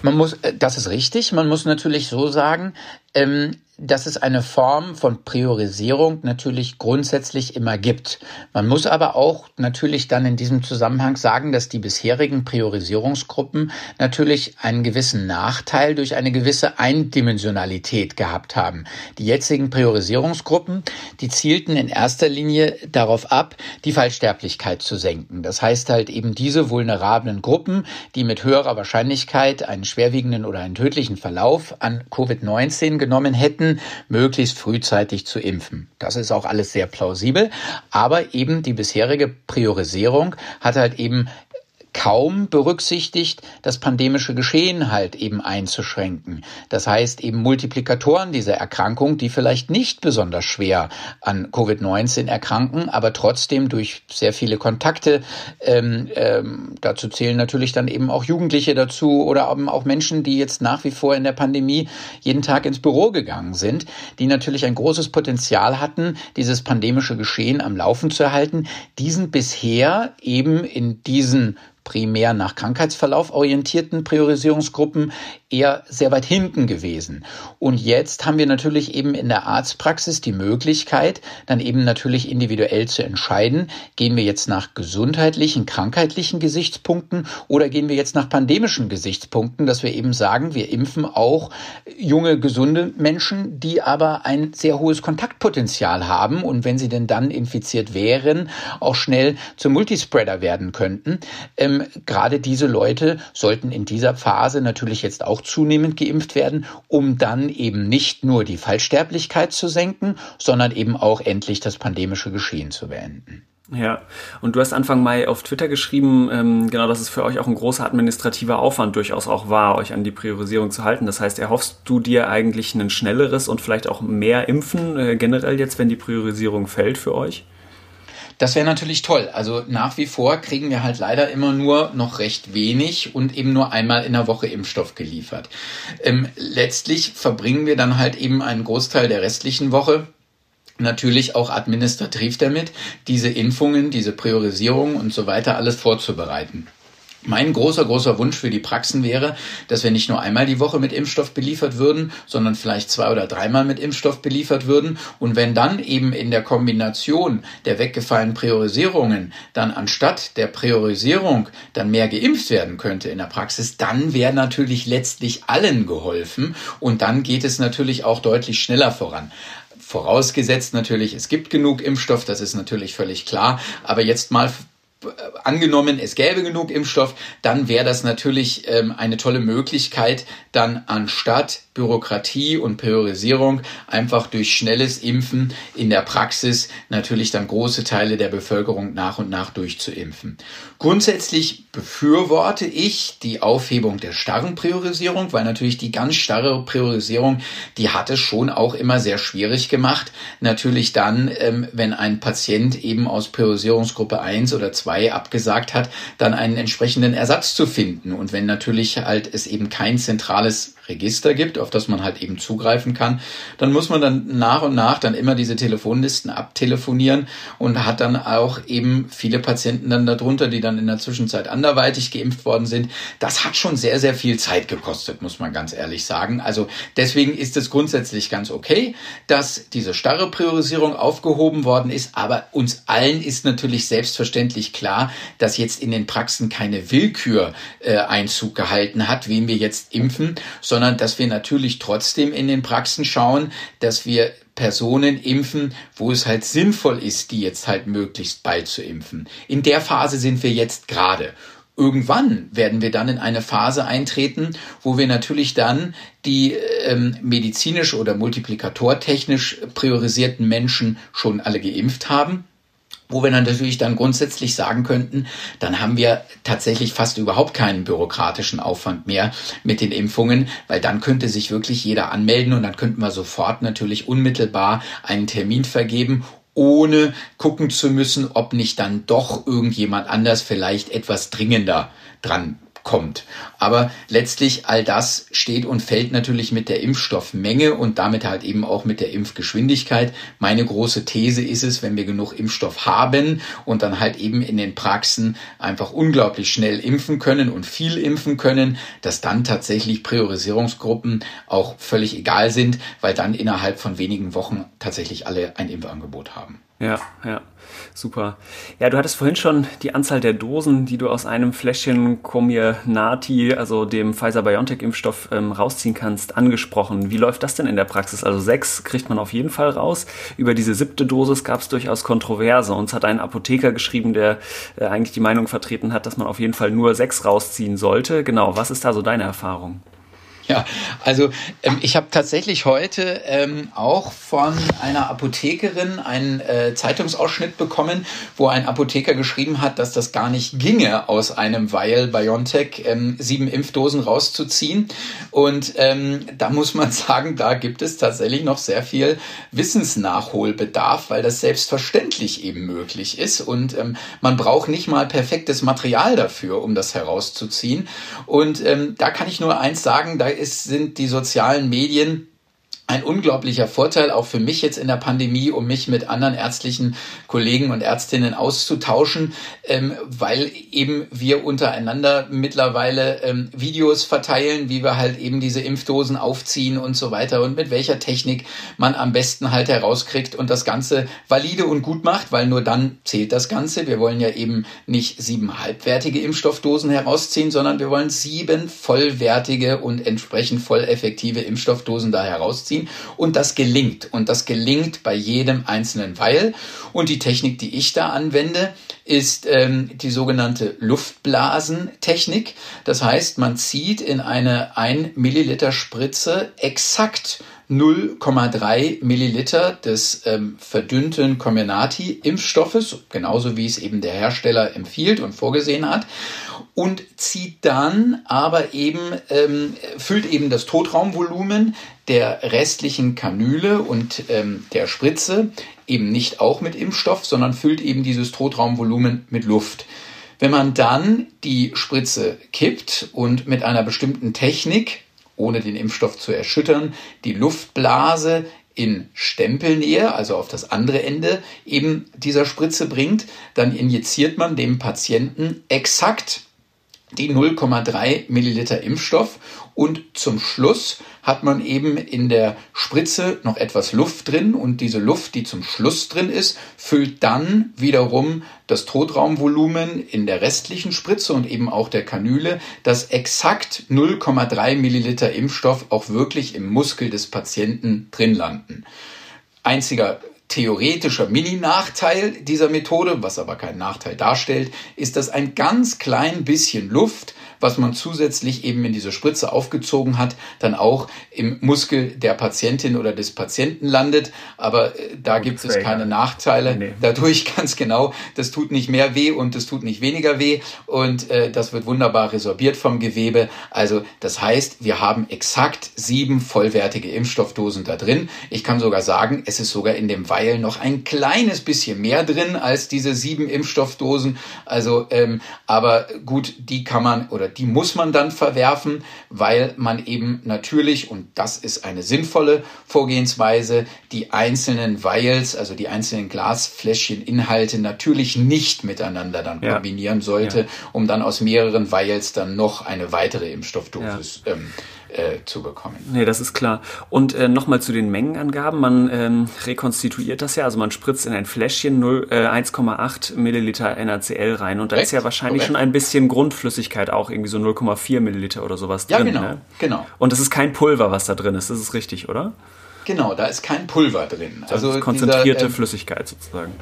Man muss, äh, das ist richtig. Man muss natürlich so sagen, ähm, dass es eine Form von Priorisierung natürlich grundsätzlich immer gibt. Man muss aber auch natürlich dann in diesem Zusammenhang sagen, dass die bisherigen Priorisierungsgruppen natürlich einen gewissen Nachteil durch eine gewisse Eindimensionalität gehabt haben. Die jetzigen Priorisierungsgruppen, die zielten in erster Linie darauf ab, die Fallsterblichkeit zu senken. Das heißt halt eben diese vulnerablen Gruppen, die mit höherer Wahrscheinlichkeit einen schwerwiegenden oder einen tödlichen Verlauf an Covid-19 genommen hätten, Menschen möglichst frühzeitig zu impfen. Das ist auch alles sehr plausibel, aber eben die bisherige Priorisierung hat halt eben kaum berücksichtigt, das pandemische Geschehen halt eben einzuschränken. Das heißt eben Multiplikatoren dieser Erkrankung, die vielleicht nicht besonders schwer an Covid-19 erkranken, aber trotzdem durch sehr viele Kontakte, ähm, ähm, dazu zählen natürlich dann eben auch Jugendliche dazu oder auch Menschen, die jetzt nach wie vor in der Pandemie jeden Tag ins Büro gegangen sind, die natürlich ein großes Potenzial hatten, dieses pandemische Geschehen am Laufen zu erhalten, diesen bisher eben in diesen primär nach Krankheitsverlauf orientierten Priorisierungsgruppen eher sehr weit hinten gewesen. Und jetzt haben wir natürlich eben in der Arztpraxis die Möglichkeit, dann eben natürlich individuell zu entscheiden, gehen wir jetzt nach gesundheitlichen, krankheitlichen Gesichtspunkten oder gehen wir jetzt nach pandemischen Gesichtspunkten, dass wir eben sagen, wir impfen auch junge, gesunde Menschen, die aber ein sehr hohes Kontaktpotenzial haben und wenn sie denn dann infiziert wären, auch schnell zum Multispreader werden könnten. Ähm, gerade diese Leute sollten in dieser Phase natürlich jetzt auch zunehmend geimpft werden, um dann eben nicht nur die Fallsterblichkeit zu senken, sondern eben auch endlich das pandemische Geschehen zu beenden. Ja, und du hast Anfang Mai auf Twitter geschrieben, ähm, genau, dass es für euch auch ein großer administrativer Aufwand durchaus auch war, euch an die Priorisierung zu halten. Das heißt, erhoffst du dir eigentlich ein schnelleres und vielleicht auch mehr Impfen äh, generell jetzt, wenn die Priorisierung fällt für euch? Das wäre natürlich toll. Also nach wie vor kriegen wir halt leider immer nur noch recht wenig und eben nur einmal in der Woche Impfstoff geliefert. Ähm, letztlich verbringen wir dann halt eben einen Großteil der restlichen Woche natürlich auch administrativ damit, diese Impfungen, diese Priorisierung und so weiter alles vorzubereiten. Mein großer, großer Wunsch für die Praxen wäre, dass wir nicht nur einmal die Woche mit Impfstoff beliefert würden, sondern vielleicht zwei oder dreimal mit Impfstoff beliefert würden. Und wenn dann eben in der Kombination der weggefallenen Priorisierungen dann anstatt der Priorisierung dann mehr geimpft werden könnte in der Praxis, dann wäre natürlich letztlich allen geholfen und dann geht es natürlich auch deutlich schneller voran. Vorausgesetzt natürlich, es gibt genug Impfstoff, das ist natürlich völlig klar. Aber jetzt mal angenommen, es gäbe genug Impfstoff, dann wäre das natürlich ähm, eine tolle Möglichkeit, dann anstatt Bürokratie und Priorisierung einfach durch schnelles Impfen in der Praxis natürlich dann große Teile der Bevölkerung nach und nach durchzuimpfen. Grundsätzlich befürworte ich die Aufhebung der starren Priorisierung, weil natürlich die ganz starre Priorisierung, die hat es schon auch immer sehr schwierig gemacht. Natürlich dann, ähm, wenn ein Patient eben aus Priorisierungsgruppe 1 oder 2 2 abgesagt hat, dann einen entsprechenden Ersatz zu finden. Und wenn natürlich halt es eben kein zentrales Register gibt, auf das man halt eben zugreifen kann, dann muss man dann nach und nach dann immer diese Telefonlisten abtelefonieren und hat dann auch eben viele Patienten dann darunter, die dann in der Zwischenzeit anderweitig geimpft worden sind. Das hat schon sehr, sehr viel Zeit gekostet, muss man ganz ehrlich sagen. Also deswegen ist es grundsätzlich ganz okay, dass diese starre Priorisierung aufgehoben worden ist, aber uns allen ist natürlich selbstverständlich klar, dass jetzt in den Praxen keine Willkür äh, Einzug gehalten hat, wen wir jetzt impfen, sondern sondern dass wir natürlich trotzdem in den Praxen schauen, dass wir Personen impfen, wo es halt sinnvoll ist, die jetzt halt möglichst bald zu impfen. In der Phase sind wir jetzt gerade. Irgendwann werden wir dann in eine Phase eintreten, wo wir natürlich dann die ähm, medizinisch oder multiplikatortechnisch priorisierten Menschen schon alle geimpft haben wo wir dann natürlich dann grundsätzlich sagen könnten, dann haben wir tatsächlich fast überhaupt keinen bürokratischen Aufwand mehr mit den Impfungen, weil dann könnte sich wirklich jeder anmelden und dann könnten wir sofort natürlich unmittelbar einen Termin vergeben ohne gucken zu müssen, ob nicht dann doch irgendjemand anders vielleicht etwas dringender dran kommt. Aber letztlich all das steht und fällt natürlich mit der Impfstoffmenge und damit halt eben auch mit der Impfgeschwindigkeit. Meine große These ist es, wenn wir genug Impfstoff haben und dann halt eben in den Praxen einfach unglaublich schnell impfen können und viel impfen können, dass dann tatsächlich Priorisierungsgruppen auch völlig egal sind, weil dann innerhalb von wenigen Wochen tatsächlich alle ein Impfangebot haben. Ja, ja, super. Ja, du hattest vorhin schon die Anzahl der Dosen, die du aus einem Fläschchen Comirnaty, also dem Pfizer-BioNTech-Impfstoff, ähm, rausziehen kannst, angesprochen. Wie läuft das denn in der Praxis? Also sechs kriegt man auf jeden Fall raus. Über diese siebte Dosis gab es durchaus Kontroverse. Uns hat ein Apotheker geschrieben, der äh, eigentlich die Meinung vertreten hat, dass man auf jeden Fall nur sechs rausziehen sollte. Genau, was ist da so deine Erfahrung? Ja, also ähm, ich habe tatsächlich heute ähm, auch von einer Apothekerin einen äh, Zeitungsausschnitt bekommen, wo ein Apotheker geschrieben hat, dass das gar nicht ginge, aus einem Vial BioNTech ähm, sieben Impfdosen rauszuziehen. Und ähm, da muss man [laughs] sagen, da gibt es tatsächlich noch sehr viel Wissensnachholbedarf, weil das selbstverständlich eben möglich ist. Und ähm, man braucht nicht mal perfektes Material dafür, um das herauszuziehen. Und ähm, da kann ich nur eins sagen, da ist, sind die sozialen Medien ein unglaublicher Vorteil auch für mich jetzt in der Pandemie, um mich mit anderen ärztlichen Kollegen und Ärztinnen auszutauschen, ähm, weil eben wir untereinander mittlerweile ähm, Videos verteilen, wie wir halt eben diese Impfdosen aufziehen und so weiter und mit welcher Technik man am besten halt herauskriegt und das Ganze valide und gut macht, weil nur dann zählt das Ganze. Wir wollen ja eben nicht sieben halbwertige Impfstoffdosen herausziehen, sondern wir wollen sieben vollwertige und entsprechend voll effektive Impfstoffdosen da herausziehen ziehen. Und das gelingt. Und das gelingt bei jedem einzelnen Weil. Und die Technik, die ich da anwende, ist ähm, die sogenannte Luftblasentechnik. Das heißt, man zieht in eine 1 Milliliter Spritze exakt 0,3 Milliliter des ähm, verdünnten Comirnaty-Impfstoffes, genauso wie es eben der Hersteller empfiehlt und vorgesehen hat und zieht dann aber eben, ähm, füllt eben das Totraumvolumen der restlichen Kanüle und ähm, der Spritze eben nicht auch mit Impfstoff, sondern füllt eben dieses Totraumvolumen mit Luft. Wenn man dann die Spritze kippt und mit einer bestimmten Technik, ohne den Impfstoff zu erschüttern, die Luftblase in Stempelnähe, also auf das andere Ende eben dieser Spritze bringt, dann injiziert man dem Patienten exakt die 0,3 Milliliter Impfstoff und zum Schluss hat man eben in der Spritze noch etwas Luft drin und diese Luft, die zum Schluss drin ist, füllt dann wiederum das Totraumvolumen in der restlichen Spritze und eben auch der Kanüle, dass exakt 0,3 Milliliter Impfstoff auch wirklich im Muskel des Patienten drin landen. Einziger theoretischer Mini-Nachteil dieser Methode, was aber keinen Nachteil darstellt, ist, dass ein ganz klein bisschen Luft was man zusätzlich eben in diese Spritze aufgezogen hat, dann auch im Muskel der Patientin oder des Patienten landet. Aber äh, da gibt es keine Nachteile. Nee. Dadurch [laughs] ganz genau, das tut nicht mehr weh und das tut nicht weniger weh und äh, das wird wunderbar resorbiert vom Gewebe. Also das heißt, wir haben exakt sieben vollwertige Impfstoffdosen da drin. Ich kann sogar sagen, es ist sogar in dem Weil noch ein kleines bisschen mehr drin als diese sieben Impfstoffdosen. Also, ähm, aber gut, die kann man oder die muss man dann verwerfen, weil man eben natürlich, und das ist eine sinnvolle Vorgehensweise, die einzelnen Vials, also die einzelnen Glasfläschcheninhalte natürlich nicht miteinander dann ja. kombinieren sollte, ja. um dann aus mehreren Vials dann noch eine weitere Impfstoffdosis ja. ähm, äh, zu bekommen. Nee, das ist klar. Und äh, nochmal zu den Mengenangaben. Man ähm, rekonstituiert das ja, also man spritzt in ein Fläschchen 0, äh, 1,8 Milliliter NaCl rein und da ist ja wahrscheinlich Korrekt. schon ein bisschen Grundflüssigkeit auch, irgendwie so 0,4 Milliliter oder sowas drin. Ja, genau, ne? genau. Und es ist kein Pulver, was da drin ist, das ist richtig, oder? Genau, da ist kein Pulver drin. Also konzentrierte dieser, ähm, Flüssigkeit sozusagen.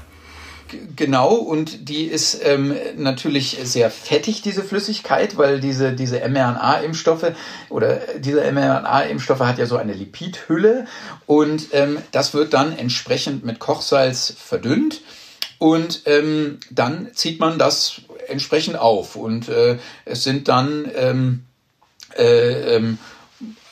Genau, und die ist ähm, natürlich sehr fettig, diese Flüssigkeit, weil diese, diese mRNA-Impfstoffe oder diese mRNA-Impfstoffe hat ja so eine Lipidhülle und ähm, das wird dann entsprechend mit Kochsalz verdünnt und ähm, dann zieht man das entsprechend auf und äh, es sind dann ähm, äh, ähm,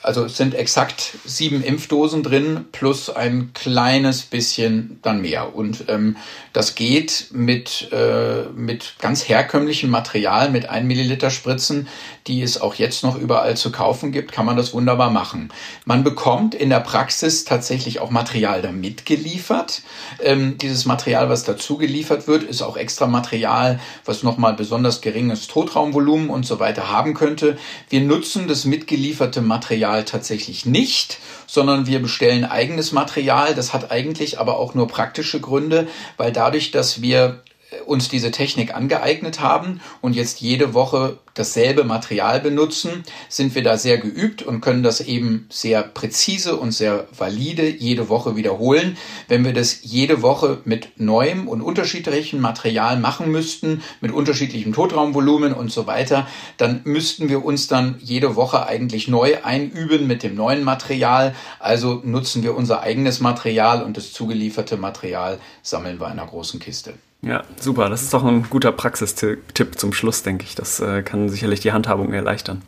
also es sind exakt sieben Impfdosen drin plus ein kleines bisschen dann mehr. Und ähm, das geht mit, äh, mit ganz herkömmlichem Material, mit 1 Milliliter Spritzen, die es auch jetzt noch überall zu kaufen gibt, kann man das wunderbar machen. Man bekommt in der Praxis tatsächlich auch Material da mitgeliefert. Ähm, dieses Material, was dazu geliefert wird, ist auch extra Material, was nochmal besonders geringes Totraumvolumen und so weiter haben könnte. Wir nutzen das mitgelieferte Material tatsächlich nicht, sondern wir bestellen eigenes Material. Das hat eigentlich aber auch nur praktische Gründe, weil dadurch, dass wir uns diese Technik angeeignet haben und jetzt jede Woche dasselbe Material benutzen, sind wir da sehr geübt und können das eben sehr präzise und sehr valide jede Woche wiederholen. Wenn wir das jede Woche mit neuem und unterschiedlichem Material machen müssten, mit unterschiedlichem Totraumvolumen und so weiter, dann müssten wir uns dann jede Woche eigentlich neu einüben mit dem neuen Material. Also nutzen wir unser eigenes Material und das zugelieferte Material sammeln wir in einer großen Kiste. Ja, super. Das ist doch ein guter Praxistipp zum Schluss, denke ich. Das äh, kann sicherlich die Handhabung erleichtern.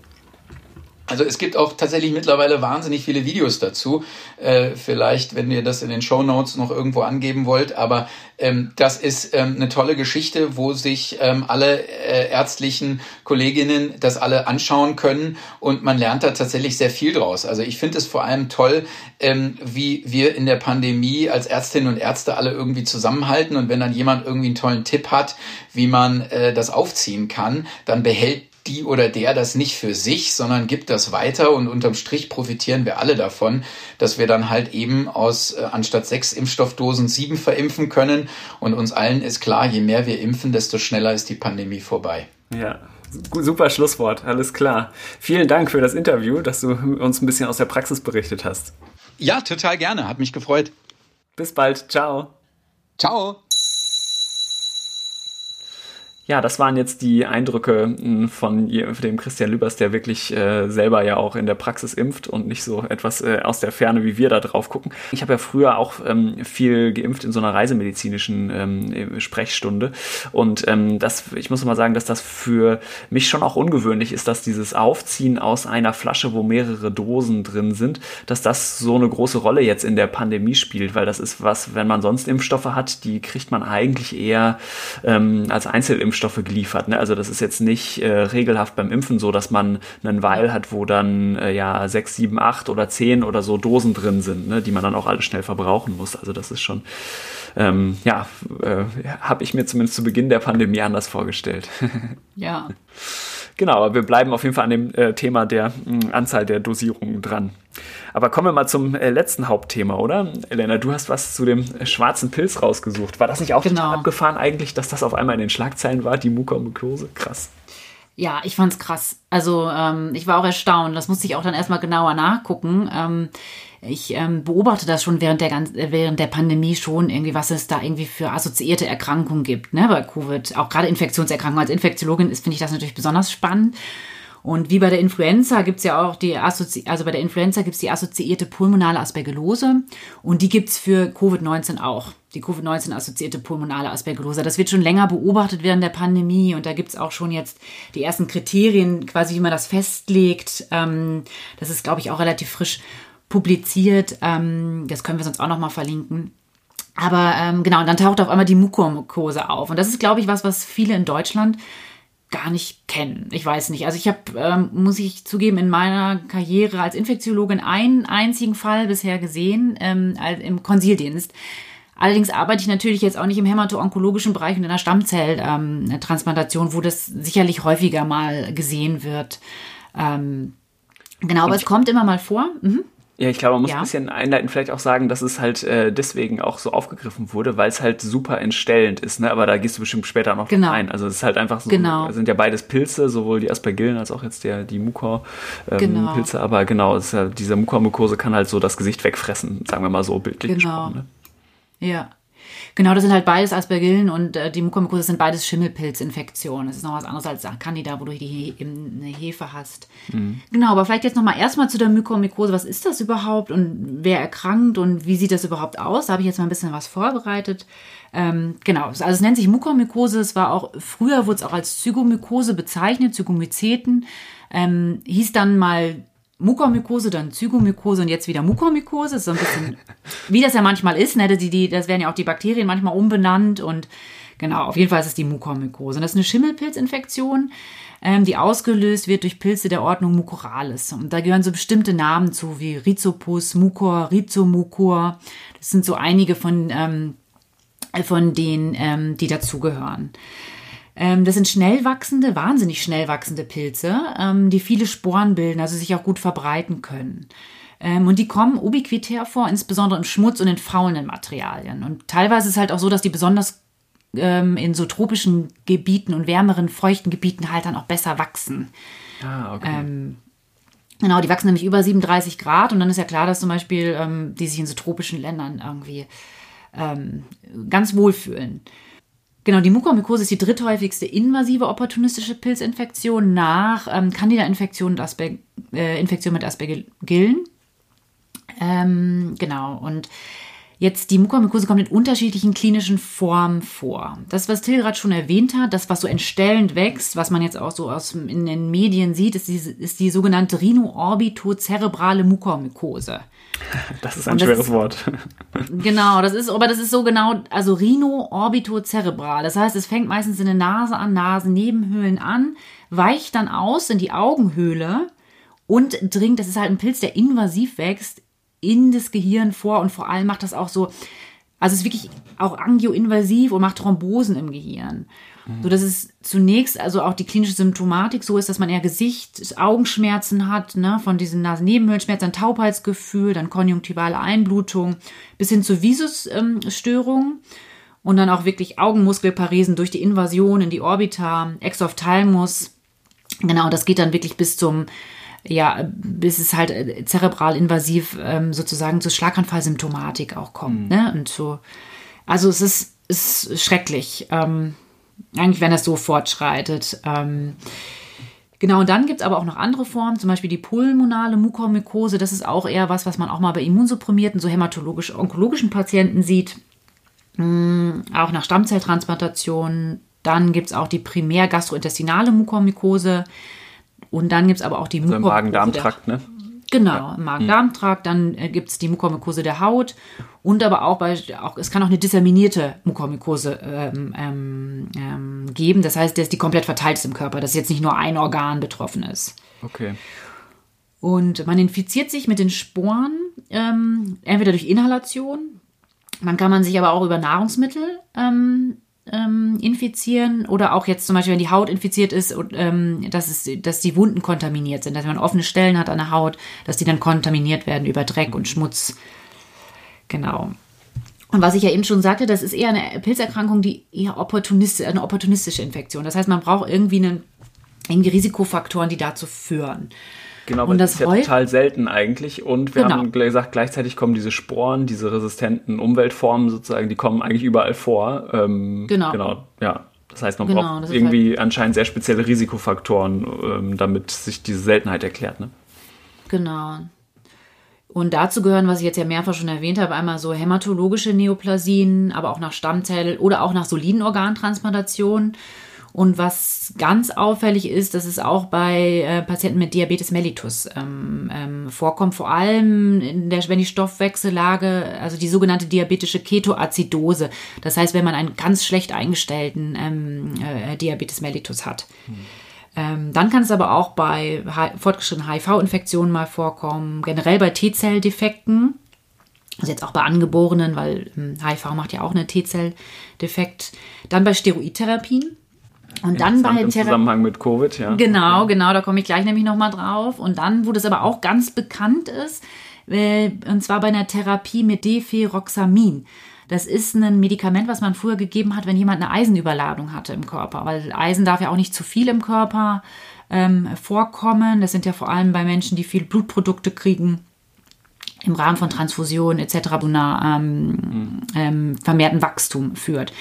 Also es gibt auch tatsächlich mittlerweile wahnsinnig viele Videos dazu. Äh, vielleicht, wenn ihr das in den Show Notes noch irgendwo angeben wollt, aber ähm, das ist ähm, eine tolle Geschichte, wo sich ähm, alle äh, ärztlichen Kolleginnen das alle anschauen können und man lernt da tatsächlich sehr viel draus. Also ich finde es vor allem toll, ähm, wie wir in der Pandemie als Ärztinnen und Ärzte alle irgendwie zusammenhalten und wenn dann jemand irgendwie einen tollen Tipp hat, wie man äh, das aufziehen kann, dann behält die oder der das nicht für sich, sondern gibt das weiter und unterm Strich profitieren wir alle davon, dass wir dann halt eben aus äh, anstatt sechs Impfstoffdosen sieben verimpfen können und uns allen ist klar, je mehr wir impfen, desto schneller ist die Pandemie vorbei. Ja, super Schlusswort, alles klar. Vielen Dank für das Interview, dass du uns ein bisschen aus der Praxis berichtet hast. Ja, total gerne, hat mich gefreut. Bis bald, ciao. Ciao. Ja, das waren jetzt die Eindrücke hm, von dem Christian Lübers, der wirklich äh, selber ja auch in der Praxis impft und nicht so etwas äh, aus der Ferne, wie wir da drauf gucken. Ich habe ja früher auch ähm, viel geimpft in so einer reisemedizinischen ähm, Sprechstunde und ähm, das, ich muss mal sagen, dass das für mich schon auch ungewöhnlich ist, dass dieses Aufziehen aus einer Flasche, wo mehrere Dosen drin sind, dass das so eine große Rolle jetzt in der Pandemie spielt, weil das ist was, wenn man sonst Impfstoffe hat, die kriegt man eigentlich eher ähm, als Einzelimpfstoffe Impfstoffe geliefert. Ne? Also das ist jetzt nicht äh, regelhaft beim Impfen so, dass man einen Weil hat, wo dann äh, ja sechs, sieben, acht oder zehn oder so Dosen drin sind, ne? die man dann auch alle schnell verbrauchen muss. Also das ist schon, ähm, ja, äh, habe ich mir zumindest zu Beginn der Pandemie anders vorgestellt. ja. [laughs] Genau, aber wir bleiben auf jeden Fall an dem äh, Thema der mh, Anzahl der Dosierungen dran. Aber kommen wir mal zum äh, letzten Hauptthema, oder? Elena, du hast was zu dem äh, schwarzen Pilz rausgesucht. War das nicht auch genau. abgefahren eigentlich, dass das auf einmal in den Schlagzeilen war, die Mukormykose? Krass. Ja, ich fand's krass. Also ähm, ich war auch erstaunt. Das musste ich auch dann erstmal genauer nachgucken. Ähm, ich ähm, beobachte das schon während der, äh, während der Pandemie schon, irgendwie, was es da irgendwie für assoziierte Erkrankungen gibt, ne, bei Covid. Auch gerade Infektionserkrankungen. Als Infektiologin ist, finde ich das natürlich besonders spannend. Und wie bei der Influenza gibt's ja auch die Assozi also bei der Influenza gibt's die assoziierte pulmonale Aspergillose und die gibt's für Covid-19 auch. Die Covid-19 assoziierte pulmonale Aspergillose. Das wird schon länger beobachtet während der Pandemie und da gibt's auch schon jetzt die ersten Kriterien, quasi wie man das festlegt. Ähm, das ist, glaube ich, auch relativ frisch publiziert. Ähm, das können wir sonst auch nochmal verlinken. Aber ähm, genau, und dann taucht auf einmal die Mukormykose auf. Und das ist, glaube ich, was, was viele in Deutschland gar nicht kennen. Ich weiß nicht. Also ich habe, ähm, muss ich zugeben, in meiner Karriere als Infektiologin einen einzigen Fall bisher gesehen ähm, im Konsildienst. Allerdings arbeite ich natürlich jetzt auch nicht im hämato-onkologischen Bereich und in der Stammzelltransplantation, ähm, wo das sicherlich häufiger mal gesehen wird. Ähm, genau, aber es kommt immer mal vor. Mhm. Ja, ich glaube, man muss ja. ein bisschen einleitend vielleicht auch sagen, dass es halt äh, deswegen auch so aufgegriffen wurde, weil es halt super entstellend ist, ne? Aber da gehst du bestimmt später noch genau. ein. Also es ist halt einfach so, genau. sind ja beides Pilze, sowohl die Aspergillen als auch jetzt der, die Mukor-Pilze. Ähm, genau. Pilze. Aber genau, ist ja, diese Mukormykose kann halt so das Gesicht wegfressen, sagen wir mal so bildlich genau. gesprochen. Ne? Ja. Genau, das sind halt beides Aspergillen und äh, die Mukormykose sind beides Schimmelpilzinfektionen. Das ist noch was anderes als Candida, wo du die He eine Hefe hast. Mhm. Genau, aber vielleicht jetzt nochmal erstmal zu der Mykomykose. Was ist das überhaupt und wer erkrankt und wie sieht das überhaupt aus? Da habe ich jetzt mal ein bisschen was vorbereitet. Ähm, genau, also es nennt sich Mukormykose. Es war auch, früher wurde es auch als Zygomykose bezeichnet, Zygomyceten. Ähm, hieß dann mal Mukormykose, dann Zygomykose und jetzt wieder Mukormykose. So ein bisschen, [laughs] wie das ja manchmal ist, ne? Die, die, das werden ja auch die Bakterien manchmal umbenannt und genau, auf jeden Fall ist es die Mukormykose. Und das ist eine Schimmelpilzinfektion, ähm, die ausgelöst wird durch Pilze der Ordnung Mucoralis. Und da gehören so bestimmte Namen zu, wie Rhizopus, Mucor, Rhizomucor. Das sind so einige von, ähm, von denen, ähm, die dazugehören. Ähm, das sind schnell wachsende, wahnsinnig schnell wachsende Pilze, ähm, die viele Sporen bilden, also sich auch gut verbreiten können. Ähm, und die kommen ubiquitär vor, insbesondere im Schmutz und in faulenden Materialien. Und teilweise ist es halt auch so, dass die besonders in so tropischen Gebieten und wärmeren, feuchten Gebieten halt dann auch besser wachsen. Ah, okay. Ähm, genau, die wachsen nämlich über 37 Grad und dann ist ja klar, dass zum Beispiel ähm, die sich in so tropischen Ländern irgendwie ähm, ganz wohl fühlen. Genau, die Mukormykose ist die dritthäufigste invasive opportunistische Pilzinfektion nach ähm, Candida-Infektion und Asper äh, Infektion mit Aspergillen. Ähm, genau, und Jetzt, die Mukormykose kommt in unterschiedlichen klinischen Formen vor. Das, was Till gerade schon erwähnt hat, das, was so entstellend wächst, was man jetzt auch so aus, in den Medien sieht, ist die, ist die sogenannte Rhino-Orbitocerebrale Mukormykose. [laughs] Das ist ein das schweres ist, Wort. [laughs] Genau, das ist, aber das ist so genau, also Rhino-Orbitocerebral. Das heißt, es fängt meistens in der Nase an, Nasennebenhöhlen an, weicht dann aus in die Augenhöhle und dringt, das ist halt ein Pilz, der invasiv wächst, in das Gehirn vor und vor allem macht das auch so, also es ist wirklich auch angioinvasiv und macht Thrombosen im Gehirn. Mhm. So dass es zunächst, also auch die klinische Symptomatik so ist, dass man eher Gesicht, Augenschmerzen hat, ne, von diesen Nasennebenhöhlenschmerzen, Taubheitsgefühl, dann konjunktivale Einblutung, bis hin zur Visusstörung. und dann auch wirklich Augenmuskelparesen durch die Invasion in die Orbita, Exophthalmus. Genau, das geht dann wirklich bis zum ja, bis es halt äh, zerebral invasiv ähm, sozusagen zur Schlaganfallsymptomatik auch kommt. Mhm. Ne? Und so, also es ist, ist schrecklich. Ähm, eigentlich, wenn das so fortschreitet. Ähm, Genau, und dann gibt es aber auch noch andere Formen, zum Beispiel die pulmonale Mukormykose. Das ist auch eher was, was man auch mal bei immunsupprimierten, so hämatologisch-onkologischen Patienten sieht. Mhm, auch nach Stammzelltransplantation. Dann gibt es auch die primär gastrointestinale Mukormykose. Und dann gibt es aber auch die also Mukormykose. im Magen-Darm-Trakt, ne? Genau, im Magen-Darm-Trakt. Dann äh, gibt es die Mukormykose der Haut und aber auch bei, auch, es kann auch eine disseminierte Mukormykose ähm, ähm, ähm, geben. Das heißt, dass die komplett verteilt ist im Körper, dass jetzt nicht nur ein Organ betroffen ist. Okay. Und man infiziert sich mit den Sporen ähm, entweder durch Inhalation, man kann man sich aber auch über Nahrungsmittel ähm, ähm, infizieren oder auch jetzt zum Beispiel, wenn die Haut infiziert ist, und, ähm, dass, es, dass die Wunden kontaminiert sind, dass man offene Stellen hat an der Haut, dass die dann kontaminiert werden über Dreck und Schmutz. Genau. Und was ich ja eben schon sagte, das ist eher eine Pilzerkrankung, die eher opportunistisch, eine opportunistische Infektion. Das heißt, man braucht irgendwie, einen, irgendwie Risikofaktoren, die dazu führen. Genau, und das ist ja total selten eigentlich. Und wir genau. haben gesagt, gleichzeitig kommen diese Sporen, diese resistenten Umweltformen sozusagen, die kommen eigentlich überall vor. Ähm, genau. Genau, ja. Das heißt, man genau, braucht irgendwie halt anscheinend sehr spezielle Risikofaktoren, ähm, damit sich diese Seltenheit erklärt. Ne? Genau. Und dazu gehören, was ich jetzt ja mehrfach schon erwähnt habe, einmal so hämatologische Neoplasien, aber auch nach Stammzell- oder auch nach soliden Organtransplantationen. Und was ganz auffällig ist, dass es auch bei äh, Patienten mit Diabetes mellitus ähm, ähm, vorkommt, vor allem in der, wenn die Stoffwechsellage, also die sogenannte diabetische Ketoazidose, das heißt, wenn man einen ganz schlecht eingestellten ähm, äh, Diabetes mellitus hat. Hm. dann kann es aber auch bei fortgeschrittenen HIV-Infektionen mal vorkommen, generell bei T-Zell-Defekten. Also jetzt auch bei Angeborenen, weil HIV ähm, macht ja auch eine T-Zell-Defekt. Dann bei Steroidtherapien. Und dann bei im Zusammenhang mit Covid, ja. Genau, okay. genau, da komme ich gleich nämlich nochmal drauf. Und dann, wo das aber auch ganz bekannt ist, äh, und zwar bei einer Therapie mit Deferoxamin. Das ist ein Medikament, was man früher gegeben hat, wenn jemand eine Eisenüberladung hatte im Körper. Weil Eisen darf ja auch nicht zu viel im Körper ähm, vorkommen. Das sind ja vor allem bei Menschen, die viel Blutprodukte kriegen im Rahmen von Transfusionen etc. Ähm, mhm. ähm, vermehrten Wachstum führt.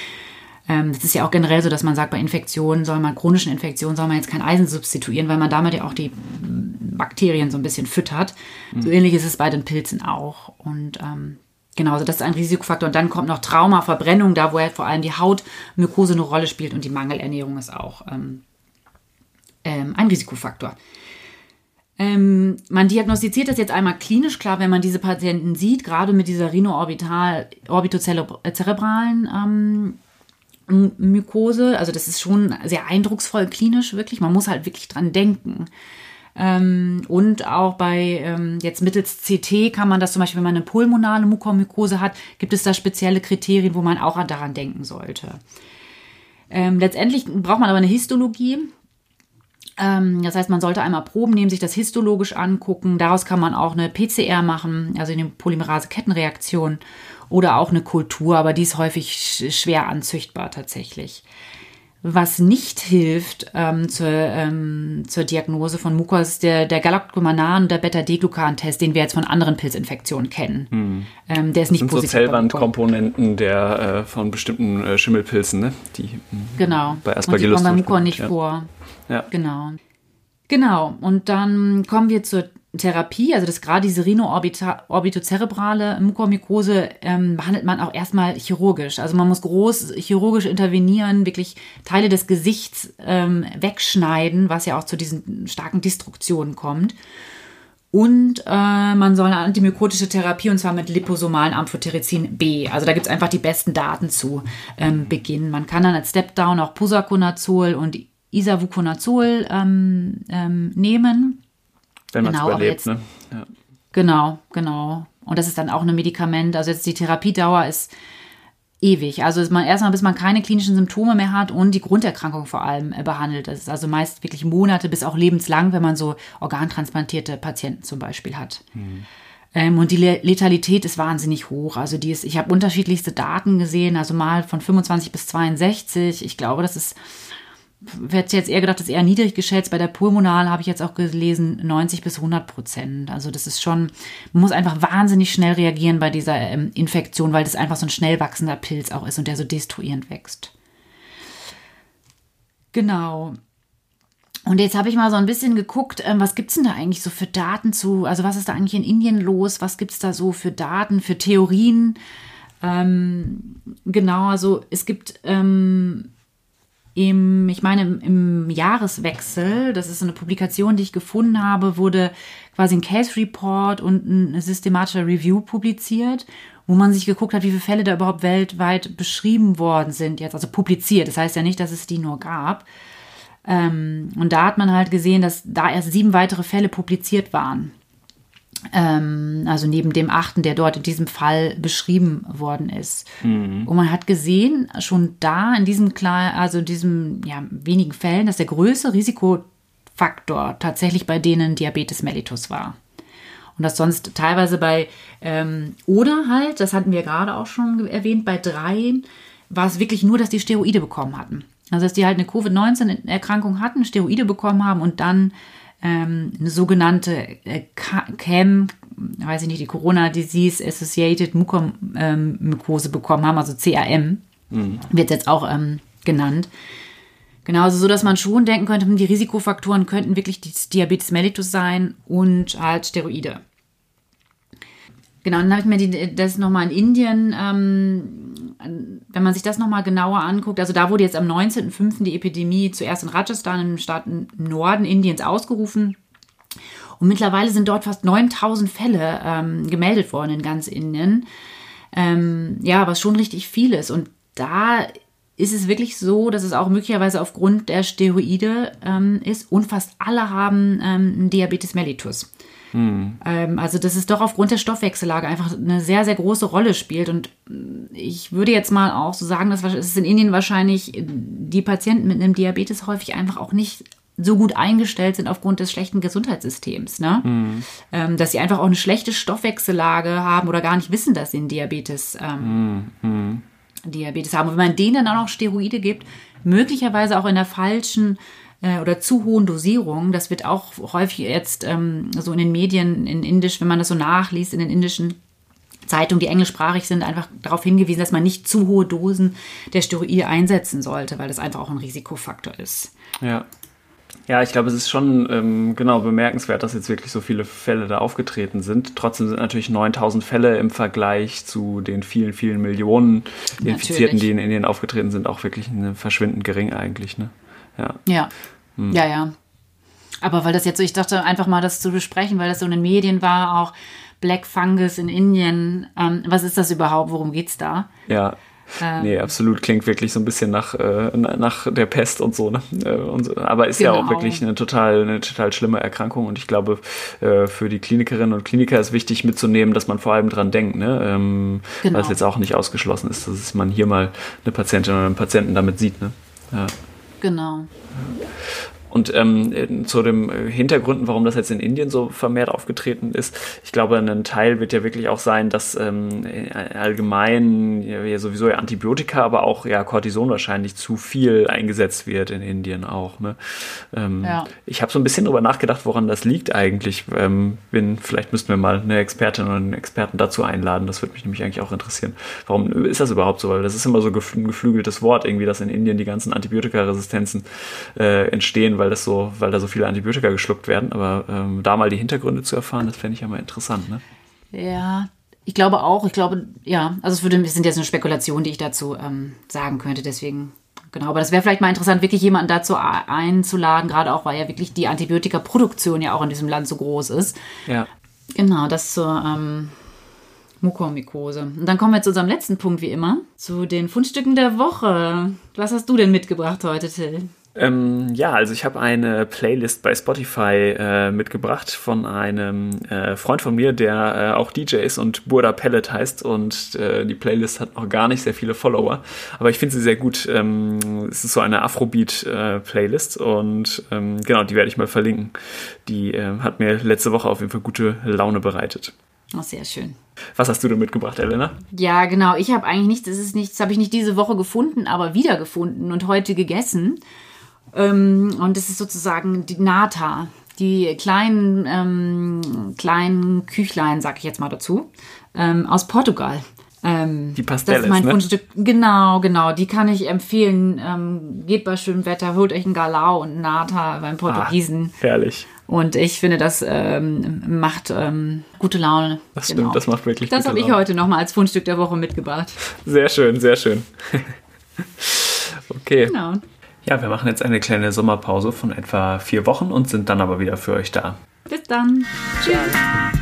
Ähm, das ist ja auch generell so, dass man sagt, bei Infektionen soll man, chronischen Infektionen soll man jetzt kein Eisen substituieren, weil man damit ja auch die Bakterien so ein bisschen füttert. Mhm. So ähnlich ist es bei den Pilzen auch. Und ähm, Genau, also das ist ein Risikofaktor. Und dann kommt noch Trauma, Verbrennung, da wo ja vor allem die Hautmykose eine Rolle spielt und die Mangelernährung ist auch ähm, ähm, ein Risikofaktor. Ähm, man diagnostiziert das jetzt einmal klinisch, klar, wenn man diese Patienten sieht, gerade mit dieser Rhino-Orbitozerebralen ähm, Mykose. Also das ist schon sehr eindrucksvoll klinisch, wirklich. Man muss halt wirklich dran denken. Ähm, und auch bei ähm, jetzt mittels CT kann man das zum Beispiel, wenn man eine pulmonale Mukormykose hat, gibt es da spezielle Kriterien, wo man auch daran denken sollte. Ähm, letztendlich braucht man aber eine Histologie. Das heißt, man sollte einmal Proben nehmen, sich das histologisch angucken. Daraus kann man auch eine PCR machen, also eine Polymerase-Kettenreaktion oder auch eine Kultur, aber die ist häufig schwer anzüchtbar tatsächlich. Was nicht hilft ähm, zur, ähm, zur Diagnose von Mucor ist der, der Galactomanan und der Beta-Deglucan-Test, den wir jetzt von anderen Pilzinfektionen kennen. Hm. Ähm, der ist nicht das sind so Zellwandkomponenten der äh, von bestimmten äh, Schimmelpilzen, ne? die hm, genau. bei Aspergillus und die kommen bei Mucor nicht ja. vor. Ja. Genau. Genau. Und dann kommen wir zur Therapie, also das gerade diese rhino-orbitozerebrale Mukormykose ähm, behandelt man auch erstmal chirurgisch. Also man muss groß chirurgisch intervenieren, wirklich Teile des Gesichts ähm, wegschneiden, was ja auch zu diesen starken Destruktionen kommt. Und äh, man soll eine antimykotische Therapie und zwar mit liposomalen Amphotericin B. Also da gibt es einfach die besten Daten zu ähm, beginnen. Man kann dann als Step-Down auch Pusaconazol und Isavuconazol ähm, ähm, nehmen wenn man es genau, überlebt, jetzt, ne? Ja. Genau, genau. Und das ist dann auch ein Medikament. Also jetzt die Therapiedauer ist ewig. Also ist man erstmal, bis man keine klinischen Symptome mehr hat und die Grunderkrankung vor allem äh, behandelt. Das ist also meist wirklich Monate bis auch lebenslang, wenn man so organtransplantierte Patienten zum Beispiel hat. Mhm. Ähm, und die Letalität ist wahnsinnig hoch. Also die ist, ich habe unterschiedlichste Daten gesehen, also mal von 25 bis 62. Ich glaube, das ist hätte jetzt eher gedacht, das ist eher niedrig geschätzt. Bei der Pulmonal habe ich jetzt auch gelesen 90 bis 100 Prozent. Also das ist schon, man muss einfach wahnsinnig schnell reagieren bei dieser ähm, Infektion, weil das einfach so ein schnell wachsender Pilz auch ist und der so destruierend wächst. Genau. Und jetzt habe ich mal so ein bisschen geguckt, ähm, was gibt es denn da eigentlich so für Daten zu, also was ist da eigentlich in Indien los, was gibt es da so für Daten, für Theorien? Ähm, genau, also es gibt ähm, im, ich meine, im, Jahreswechsel, das ist eine Publikation, die ich gefunden habe, wurde quasi ein Case Report und ein systematischer Review publiziert, wo man sich geguckt hat, wie viele Fälle da überhaupt weltweit beschrieben worden sind jetzt, also publiziert. Das heißt ja nicht, dass es die nur gab. Ähm, und da hat man halt gesehen, dass da erst sieben weitere Fälle publiziert waren. Ähm, also neben dem achten, der dort in diesem Fall beschrieben worden ist. Mhm. Und man hat gesehen, schon da in diesem klar, also in diesem ja, wenigen Fällen, dass der größte Risikofaktor tatsächlich bei denen Diabetes mellitus war. Und das sonst teilweise bei, ähm, oder halt, das hatten wir gerade auch schon erwähnt, bei dreien war es wirklich nur, dass die Steroide bekommen hatten. Also dass die halt eine Covid-19-Erkrankung hatten, Steroide bekommen haben und dann ähm, eine sogenannte äh, CAM, weiß ich nicht, die Corona Disease Associated Mukormykose bekommen haben, also CAM, mhm. wird jetzt auch ähm, genannt. Genau, also so, dass man schon denken könnte, hm, die Risikofaktoren könnten wirklich Diabetes mellitus sein und halt Steroide. Genau, dann habe ich mir die, das nochmal in Indien, ähm, wenn man sich das nochmal genauer anguckt, also da wurde jetzt am 19.05. die Epidemie zuerst in Rajasthan, im Staat im Norden Indiens, ausgerufen. Und mittlerweile sind dort fast 9000 Fälle ähm, gemeldet worden in ganz Indien. Ähm, ja, was schon richtig viel ist. Und da ist es wirklich so, dass es auch möglicherweise aufgrund der Steroide ähm, ist und fast alle haben ähm, Diabetes mellitus. Mhm. Ähm, also, dass es doch aufgrund der Stoffwechsellage einfach eine sehr, sehr große Rolle spielt. Und ich würde jetzt mal auch so sagen, dass es in Indien wahrscheinlich die Patienten mit einem Diabetes häufig einfach auch nicht so gut eingestellt sind aufgrund des schlechten Gesundheitssystems, ne? Mhm. Ähm, dass sie einfach auch eine schlechte Stoffwechsellage haben oder gar nicht wissen, dass sie einen Diabetes, ähm, mhm. Diabetes haben. Und wenn man denen dann auch noch Steroide gibt, möglicherweise auch in der falschen äh, oder zu hohen Dosierungen. Das wird auch häufig jetzt ähm, so in den Medien in Indisch, wenn man das so nachliest, in den indischen Zeitungen, die englischsprachig sind, einfach darauf hingewiesen, dass man nicht zu hohe Dosen der Steroide einsetzen sollte, weil das einfach auch ein Risikofaktor ist. Ja. Ja, ich glaube, es ist schon ähm, genau bemerkenswert, dass jetzt wirklich so viele Fälle da aufgetreten sind. Trotzdem sind natürlich 9000 Fälle im Vergleich zu den vielen, vielen Millionen Infizierten, die in Indien aufgetreten sind, auch wirklich verschwindend gering eigentlich. Ne? Ja. Ja. Hm. ja, ja. Aber weil das jetzt so, ich dachte einfach mal, das zu besprechen, weil das so in den Medien war, auch Black Fungus in Indien. Ähm, was ist das überhaupt? Worum geht's da? Ja. Ähm, nee, absolut. Klingt wirklich so ein bisschen nach, äh, nach der Pest und so. Ne? Äh, und so. Aber ist genau. ja auch genau. wirklich eine total, eine total schlimme Erkrankung. Und ich glaube, äh, für die Klinikerinnen und Kliniker ist wichtig mitzunehmen, dass man vor allem dran denkt. Ne? Ähm, genau. Weil es jetzt auch nicht ausgeschlossen ist, dass man hier mal eine Patientin oder einen Patienten damit sieht. Ne? Ja. Genau. Und ähm, zu dem Hintergründen, warum das jetzt in Indien so vermehrt aufgetreten ist, ich glaube, ein Teil wird ja wirklich auch sein, dass ähm, allgemein ja, sowieso ja Antibiotika, aber auch ja Cortison wahrscheinlich zu viel eingesetzt wird in Indien auch. Ne? Ähm, ja. Ich habe so ein bisschen drüber nachgedacht, woran das liegt eigentlich. Ähm, bin, vielleicht müssten wir mal eine Expertin oder einen Experten dazu einladen. Das würde mich nämlich eigentlich auch interessieren. Warum ist das überhaupt so? Weil das ist immer so ein geflügeltes Wort, irgendwie, dass in Indien die ganzen Antibiotikaresistenzen äh, entstehen, weil das so, weil da so viele Antibiotika geschluckt werden. Aber ähm, da mal die Hintergründe zu erfahren, das fände ich ja mal interessant, ne? Ja, ich glaube auch. Ich glaube, ja, also es würde, es sind jetzt eine Spekulation, die ich dazu ähm, sagen könnte. Deswegen Genau, aber das wäre vielleicht mal interessant, wirklich jemanden dazu einzuladen, gerade auch, weil ja wirklich die Antibiotikaproduktion ja auch in diesem Land so groß ist. Ja. Genau, das zur ähm, Mukormykose. Und dann kommen wir zu unserem letzten Punkt, wie immer, zu den Fundstücken der Woche. Was hast du denn mitgebracht heute, Till? Ähm, ja, also ich habe eine Playlist bei Spotify äh, mitgebracht von einem äh, Freund von mir, der äh, auch DJ ist und Burda Pellet heißt und äh, die Playlist hat noch gar nicht sehr viele Follower, aber ich finde sie sehr gut. Ähm, es ist so eine Afrobeat-Playlist äh, und ähm, genau, die werde ich mal verlinken. Die äh, hat mir letzte Woche auf jeden Fall gute Laune bereitet. Oh, sehr schön. Was hast du denn mitgebracht, Elena? Ja, genau. Ich habe eigentlich nichts, das ist nichts, habe ich nicht diese Woche gefunden, aber wiedergefunden und heute gegessen. Ähm, und es ist sozusagen die Nata, die kleinen, ähm, kleinen Küchlein, sag ich jetzt mal dazu, ähm, aus Portugal. Ähm, die Pastelles, das ist mein ne? Fundstück. Genau, genau. Die kann ich empfehlen. Ähm, geht bei schönem Wetter, holt euch einen Galau und Nata beim Portugiesen. Ah, herrlich. Und ich finde, das ähm, macht gute Laune. Das genau. stimmt, das macht wirklich Das habe ich heute nochmal als Fundstück der Woche mitgebracht. Sehr schön, sehr schön. [laughs] okay. Genau. Ja, wir machen jetzt eine kleine Sommerpause von etwa vier Wochen und sind dann aber wieder für euch da. Bis dann. Tschüss.